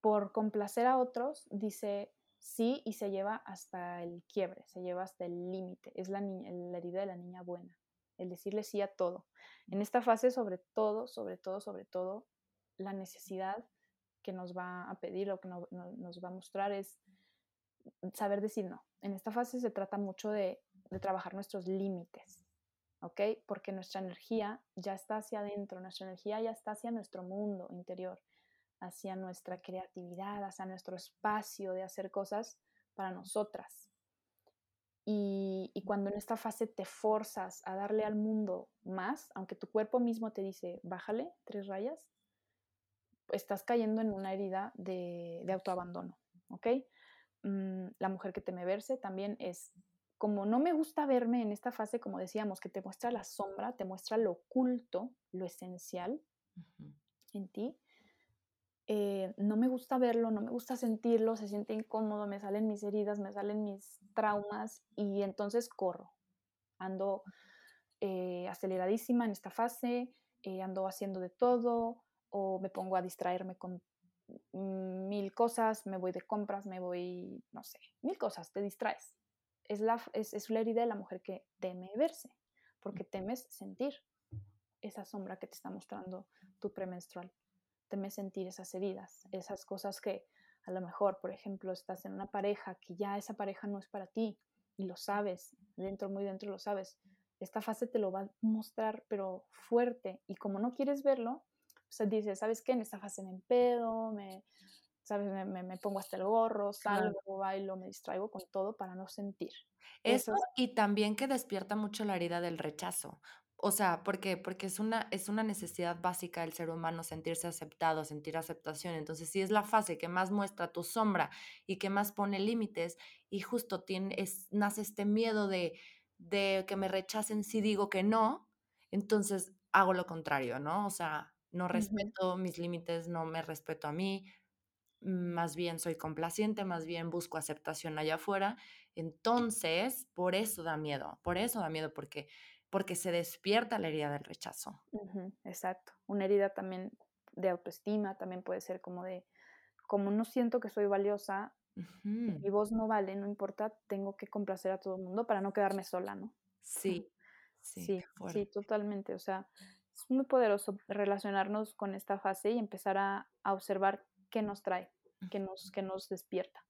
por complacer a otros, dice sí y se lleva hasta el quiebre, se lleva hasta el límite. Es la, niña, la herida de la niña buena, el decirle sí a todo. En esta fase, sobre todo, sobre todo, sobre todo, la necesidad que nos va a pedir o que no, no, nos va a mostrar es saber decir no. En esta fase se trata mucho de, de trabajar nuestros límites, ¿ok? Porque nuestra energía ya está hacia adentro, nuestra energía ya está hacia nuestro mundo interior, hacia nuestra creatividad, hacia nuestro espacio de hacer cosas para nosotras. Y, y, cuando en esta fase te forzas a darle al mundo más, aunque tu cuerpo mismo te dice, bájale tres rayas, estás cayendo en una herida de, de autoabandono, ¿ok? Mm, la mujer que teme verse también es, como no me gusta verme en esta fase, como decíamos, que te muestra la sombra, te muestra lo oculto, lo esencial uh -huh. en ti, eh, no me gusta verlo, no me gusta sentirlo, se siente incómodo, me salen mis heridas, me salen mis traumas y entonces corro. Ando eh, aceleradísima en esta fase, eh, ando haciendo de todo o me pongo a distraerme con mil cosas, me voy de compras, me voy, no sé, mil cosas, te distraes. Es la, es, es la herida de la mujer que teme verse, porque temes sentir esa sombra que te está mostrando tu premenstrual temes sentir esas heridas, esas cosas que a lo mejor, por ejemplo, estás en una pareja que ya esa pareja no es para ti y lo sabes, dentro, muy dentro lo sabes. Esta fase te lo va a mostrar, pero fuerte. Y como no quieres verlo, pues dices, ¿sabes qué? En esta fase me empedo, me, ¿sabes? Me, me, me pongo hasta el gorro, salgo, claro. bailo, me distraigo con todo para no sentir. Eso, Eso y también que despierta mucho la herida del rechazo. O sea, ¿por qué? Porque es una, es una necesidad básica del ser humano sentirse aceptado, sentir aceptación. Entonces, si es la fase que más muestra tu sombra y que más pone límites, y justo tiene, es, nace este miedo de, de que me rechacen si digo que no, entonces hago lo contrario, ¿no? O sea, no respeto uh -huh. mis límites, no me respeto a mí, más bien soy complaciente, más bien busco aceptación allá afuera. Entonces, por eso da miedo, por eso da miedo, porque porque se despierta la herida del rechazo. Uh -huh, exacto. Una herida también de autoestima, también puede ser como de, como no siento que soy valiosa, uh -huh. mi voz no vale, no importa, tengo que complacer a todo el mundo para no quedarme sola, ¿no? Sí, sí, sí, sí, totalmente. O sea, es muy poderoso relacionarnos con esta fase y empezar a, a observar qué nos trae, qué nos, qué nos despierta.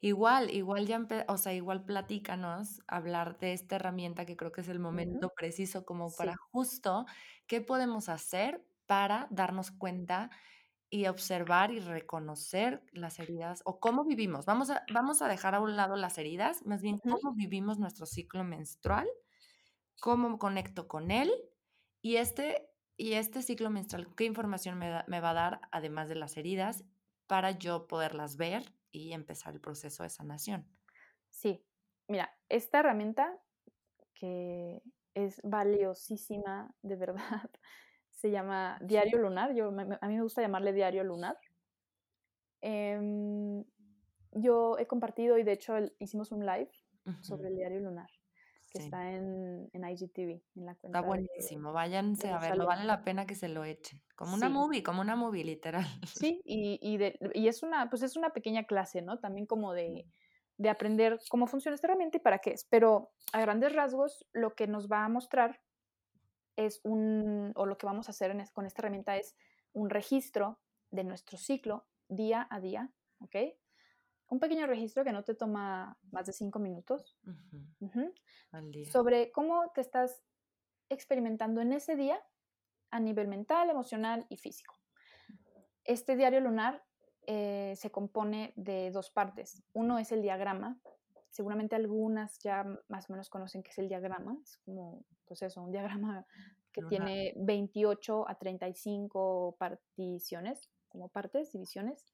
Igual, igual ya, o sea, igual platícanos, hablar de esta herramienta que creo que es el momento uh -huh. preciso como para Sí. justo qué podemos hacer para darnos cuenta y observar y reconocer las heridas o cómo vivimos. Vamos a, vamos a dejar a un lado las heridas, más bien cómo vivimos nuestro ciclo menstrual, cómo conecto con él y este, y este ciclo menstrual, qué información me, da- me va a dar además de las heridas para yo poderlas ver y empezar el proceso de sanación. Sí, mira, esta herramienta que es valiosísima, de verdad, se llama Diario Lunar. Yo, a mí me gusta llamarle Diario Lunar. Em, yo he compartido y de hecho el- hicimos un live sobre el Diario Lunar. Que está en, en, IGTV, en la cuenta. Está buenísimo, váyanse a verlo, vale la pena que se lo echen. Como una movie, como una movie, literal. Sí, y, y, de, y, es una, pues es una pequeña clase, ¿no? También como de, de aprender cómo funciona esta herramienta y para qué es. Pero a grandes rasgos, lo que nos va a mostrar es un, o lo que vamos a hacer con esta herramienta es un registro de nuestro ciclo día a día, ¿ok? Un pequeño registro que no te toma más de cinco minutos Al día. sobre cómo te estás experimentando en ese día a nivel mental, emocional y físico. Este diario lunar eh, se compone de dos partes. Uno es el diagrama. Seguramente algunas ya más o menos conocen qué es el diagrama. Es como, pues eso, un diagrama que tiene 28 a 35 particiones, como partes, divisiones.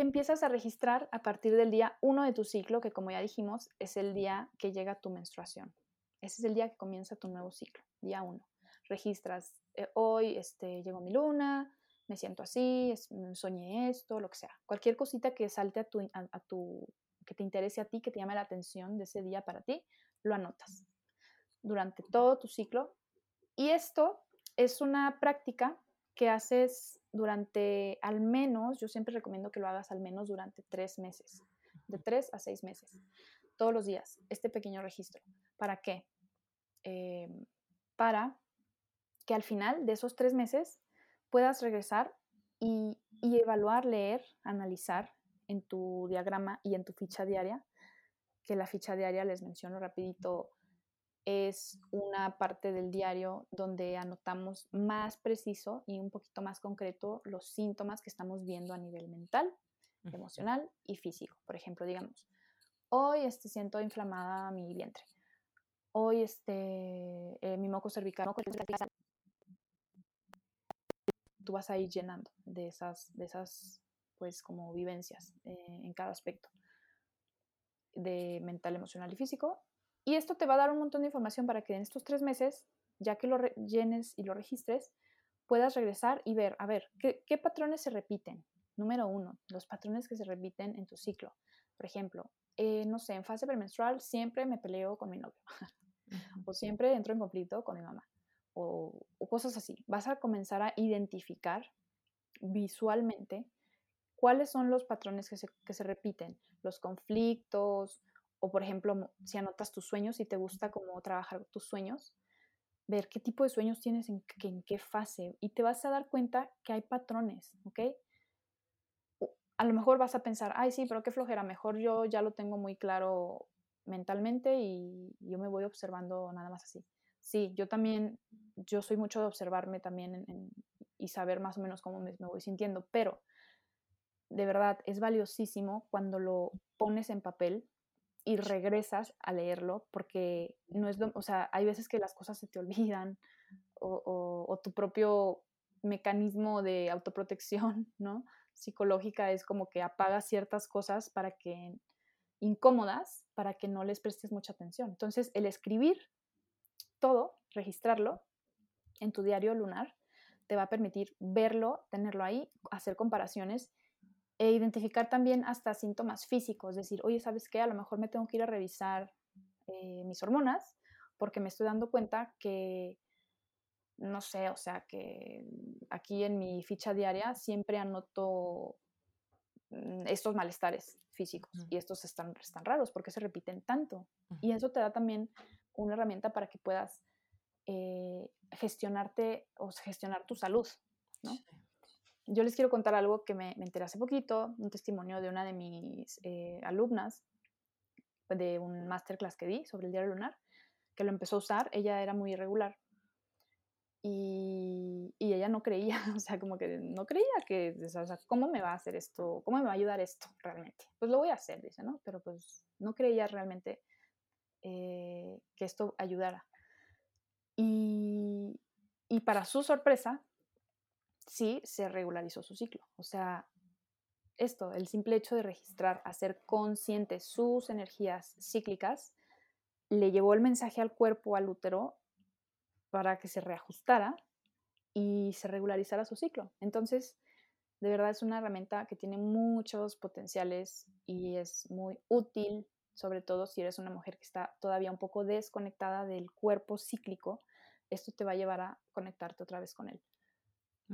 Que empiezas a registrar a partir del día 1 de tu ciclo, que como ya dijimos, es el día que llega tu menstruación. Ese es el día que comienza tu nuevo ciclo, día 1. Registras, eh, hoy este, llegó mi luna, me siento así, mm, soñé esto, lo que sea. Cualquier cosita que salte a tu, a, tu, que te interese a ti, que te llame la atención de ese día para ti, lo anotas durante todo tu ciclo. Y esto es una práctica que haces durante al menos, yo siempre recomiendo que lo hagas al menos durante tres meses, de tres a seis meses, todos los días, este pequeño registro. ¿Para qué? Em, para que al final de esos tres meses puedas regresar y, evaluar, leer, analizar en tu diagrama y en tu ficha diaria, que la ficha diaria, les menciono rapidito, es una parte del diario donde anotamos más preciso y un poquito más concreto los síntomas que estamos viendo a nivel mental, emocional y físico. Por ejemplo, digamos, hoy este, siento inflamada mi vientre. Hoy este, eh, mi moco cervical tú vas a ir llenando de esas, de esas pues como vivencias eh, en cada aspecto de mental, emocional y físico. Y esto te va a dar un montón de información para que en estos tres meses, ya que lo llenes y lo registres, puedas regresar y ver, a ver, ¿qué, ¿qué, patrones se repiten? Número uno, los patrones que se repiten en tu ciclo. Por ejemplo, eh, no sé, en fase premenstrual siempre me peleo con mi novio o siempre entro en conflicto con mi mamá o, cosas así. Vas a comenzar a identificar visualmente cuáles son los patrones que se, repiten, los conflictos, o por ejemplo, si anotas tus sueños y te gusta como trabajar tus sueños, ver qué tipo de sueños tienes en, en qué fase y te vas a dar cuenta que hay patrones, ¿ok? A lo mejor vas a pensar, ay, sí, pero qué flojera, mejor yo ya lo tengo muy claro mentalmente y yo me voy observando nada más así sí, yo también, yo soy mucho de observarme también y saber más o menos cómo me, voy sintiendo, pero de verdad es valiosísimo cuando lo pones en papel y regresas a leerlo, porque no es, o sea, hay veces que las cosas se te olvidan o, tu propio mecanismo de autoprotección, ¿no? Psicológica es como que apagas ciertas cosas para que incómodas para que no les prestes mucha atención. Entonces, el escribir todo, registrarlo en tu diario lunar, te va a permitir verlo, tenerlo ahí, hacer comparaciones e identificar también hasta síntomas físicos, decir, oye, ¿sabes qué? A lo mejor me tengo que ir a revisar eh, mis hormonas porque me estoy dando cuenta que, no sé, o sea, que aquí en mi ficha diaria siempre anoto mm, estos malestares físicos y estos están, están raros porque se repiten tanto. Y eso te da también una herramienta para que puedas eh, gestionarte o gestionar tu salud, ¿no? Yo les quiero contar algo que me, me enteré hace poquito, un testimonio de una de mis eh, alumnas de un masterclass que di sobre el diario lunar, que lo empezó a usar, ella era muy irregular y, y, ella no creía, o sea, como que no creía que, o sea, ¿cómo me va a hacer esto? ¿Cómo me va a ayudar esto realmente? Pues lo voy a hacer, dice, ¿no? Pero pues no creía realmente eh, que esto ayudara. Y, y para su sorpresa, sí se regularizó su ciclo. O sea, esto, el simple hecho de registrar, hacer consciente sus energías cíclicas, le llevó el mensaje al cuerpo, al útero, para que se reajustara y se regularizara su ciclo. Entonces, de verdad es una herramienta que tiene muchos potenciales y es muy útil sobre todo si eres una mujer que está todavía un poco desconectada del cuerpo cíclico, esto te va a llevar a conectarte otra vez con él.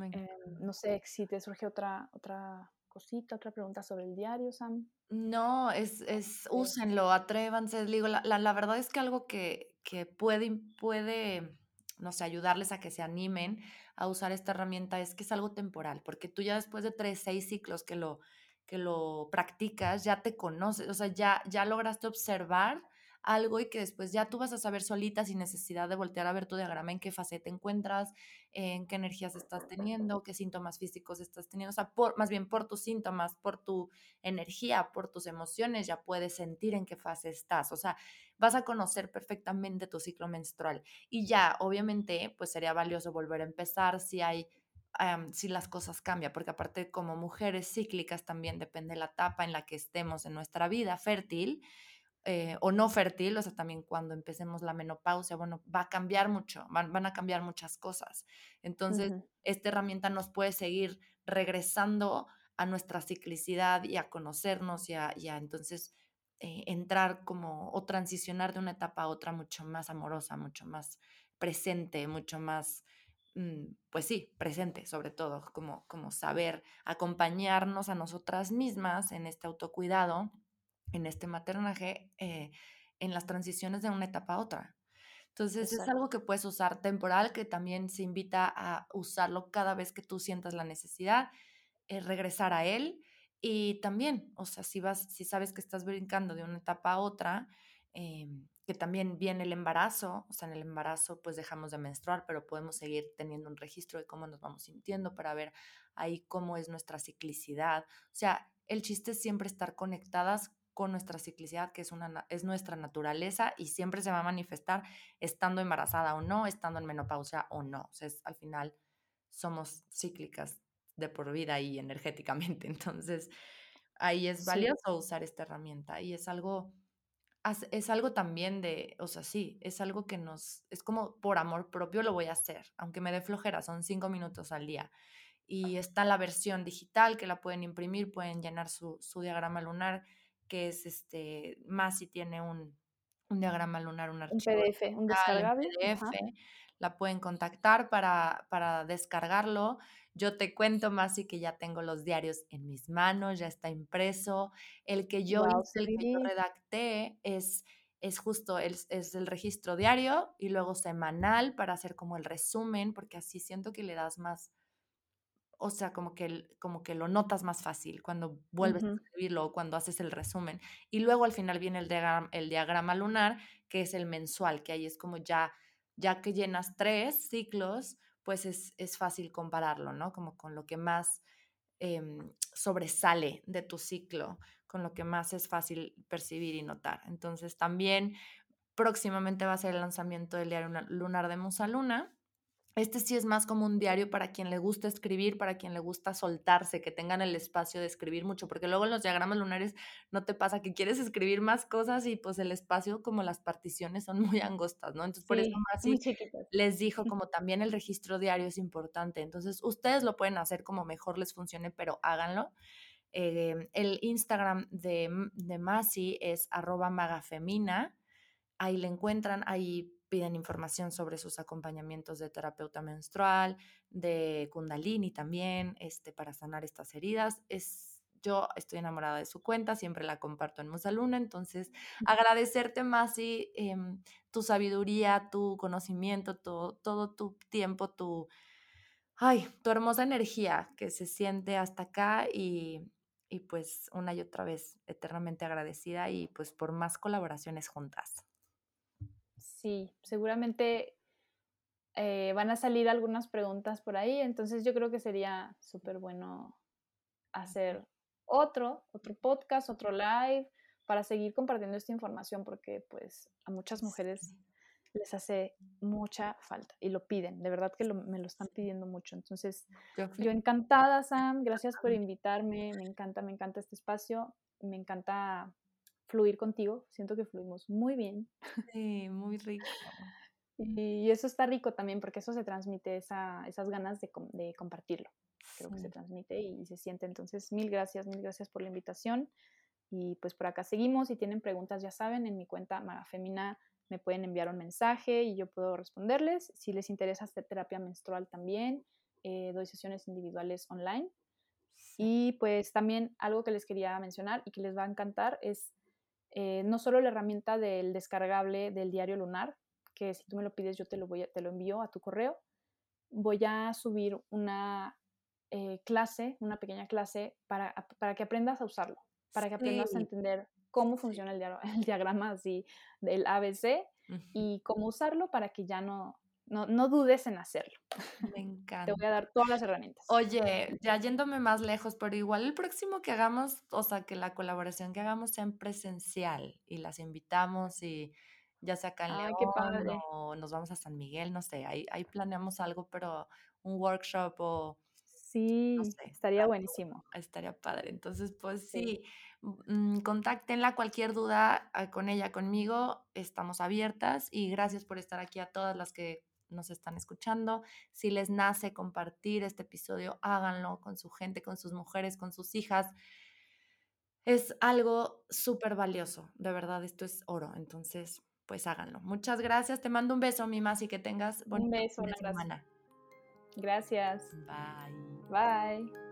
Em, no sé si te surge otra, otra cosita, otra pregunta sobre el diario, Sam. No, es, es úsenlo, atrévanse. Digo, la, la, verdad es que algo que, que puede, puede, no sé, ayudarles a que se animen a usar esta herramienta es que es algo temporal, porque tú ya después de tres, seis ciclos que lo, que lo practicas, ya te conoces, o sea, ya, ya lograste observar algo y que después ya tú vas a saber solita sin necesidad de voltear a ver tu diagrama en qué fase te encuentras, en qué energías estás teniendo, qué síntomas físicos estás teniendo, o sea, más bien por tus síntomas, por tu energía, por tus emociones, ya puedes sentir en qué fase estás, o sea, vas a conocer perfectamente tu ciclo menstrual. Y ya, obviamente, pues sería valioso volver a empezar si hay si las cosas cambian, porque aparte como mujeres cíclicas también depende la etapa en la que estemos en nuestra vida fértil, eh, o no fértil, o sea, también cuando empecemos la menopausia, bueno, va a cambiar mucho, van, a cambiar muchas cosas. Entonces, esta herramienta nos puede seguir regresando a nuestra ciclicidad y a conocernos y a, entonces eh, entrar como o transicionar de una etapa a otra mucho más amorosa, mucho más presente, mucho más, mm, pues sí, presente sobre todo, como, como saber acompañarnos a nosotras mismas en este autocuidado en este maternaje eh, en las transiciones de una etapa a otra. Entonces es algo que puedes usar temporal, que también se invita a usarlo cada vez que tú sientas la necesidad, eh, regresar a él y también, o sea, si vas, si sabes que estás brincando de una etapa a otra, em, que también viene el embarazo, o sea, en el embarazo pues dejamos de menstruar, pero podemos seguir teniendo un registro de cómo nos vamos sintiendo para ver ahí cómo es nuestra ciclicidad. O sea, el chiste es siempre estar conectadas con nuestra ciclicidad, que es, una, es nuestra naturaleza y siempre se va a manifestar estando embarazada o no, estando en menopausia o no. O sea, al final somos cíclicas de por vida y energéticamente. Entonces, ahí es valioso usar esta herramienta y es algo, es algo también de, o sea, sí, es algo que nos, es como por amor propio lo voy a hacer, aunque me dé flojera, son cinco minutos al día. Y está la versión digital que la pueden imprimir, pueden llenar su, su diagrama lunar que es este, más si tiene un, diagrama lunar, un archivo. Un PDF, un descargable. PDF, la pueden contactar para, para descargarlo. Yo te cuento más y que ya tengo los diarios en mis manos, ya está impreso. El que yo el que yo redacté es, es justo, el, es el registro diario y luego semanal para hacer como el resumen, porque así siento que le das más, o sea, como que, como que lo notas más fácil cuando vuelves a escribirlo o cuando haces el resumen. Y luego al final viene el diagrama, el diagrama lunar, que es el mensual, que ahí es como ya, ya que llenas tres ciclos, pues es, es fácil compararlo, ¿no? Como con lo que más em, sobresale de tu ciclo, con lo que más es fácil percibir y notar. Entonces también próximamente va a ser el lanzamiento del diario lunar de Musa Luna este sí es más como un diario para quien le gusta escribir, para quien le gusta soltarse, que tengan el espacio de escribir mucho, porque luego en los diagramas lunares no te pasa que quieres escribir más cosas y pues el espacio como las particiones son muy angostas, ¿no? Entonces por eso más les dijo como también el registro diario es importante. Entonces ustedes lo pueden hacer como mejor les funcione, pero háganlo. Eh, el Instagram de, de Masi es arroba magafemina. Ahí le encuentran, ahí piden información sobre sus acompañamientos de terapeuta menstrual, de kundalini también, este, para sanar estas heridas. Es, yo estoy enamorada de su cuenta, siempre la comparto en Musaluna, entonces agradecerte más y em, tu sabiduría, tu conocimiento, todo tu tiempo, tu, ay, tu hermosa energía que se siente hasta acá y, y pues una y otra vez eternamente agradecida y pues por más colaboraciones juntas sí, seguramente eh, van a salir algunas preguntas por ahí, entonces yo creo que sería súper bueno hacer otro, otro podcast, otro live, para seguir compartiendo esta información, porque pues a muchas mujeres les hace mucha falta y lo piden, de verdad que me lo están pidiendo mucho. Entonces, yo encantada, Sam, gracias por invitarme, me encanta, me encanta este espacio, me encanta fluir contigo. Siento que fluimos muy bien. Sí, muy rico. Y eso está rico también porque eso se transmite, esa, esas ganas de, de compartirlo. Creo que se transmite y, se siente. Entonces, mil gracias, mil gracias por la invitación. Y pues por acá seguimos. Si tienen preguntas, ya saben, en mi cuenta Magafemina me pueden enviar un mensaje y yo puedo responderles. Si les interesa hacer terapia menstrual también, eh, doy sesiones individuales online. Y pues también algo que les quería mencionar y que les va a encantar es eh, no solo la herramienta del descargable del diario lunar, que si tú me lo pides yo te lo, voy te lo envío a tu correo, voy a subir una eh, clase, una pequeña clase para, para, que aprendas a usarlo, para que aprendas a entender cómo funciona el, el diagrama así del ABC y cómo usarlo para que ya no, no, no, dudes en hacerlo. Me encanta. Te voy a dar todas las herramientas. Oye, ya yéndome más lejos, pero igual el próximo que hagamos, o sea, que la colaboración que hagamos sea en presencial y las invitamos y ya sea acá en León o nos vamos a San Miguel, no sé, ahí, ahí planeamos algo, pero un workshop o... Sí, estaría buenísimo. Estaría padre. Entonces, pues sí, mm, contáctenla cualquier duda ah, con ella, conmigo, estamos abiertas y gracias por estar aquí a todas las que nos están escuchando. Si les nace compartir este episodio, háganlo con su gente, con sus mujeres, con sus hijas. Es algo súper valioso, de verdad, esto es oro. Entonces, pues háganlo. Muchas gracias. Te mando un beso, mi más, y que tengas un beso, una semana. Gracias. Bye. Bye.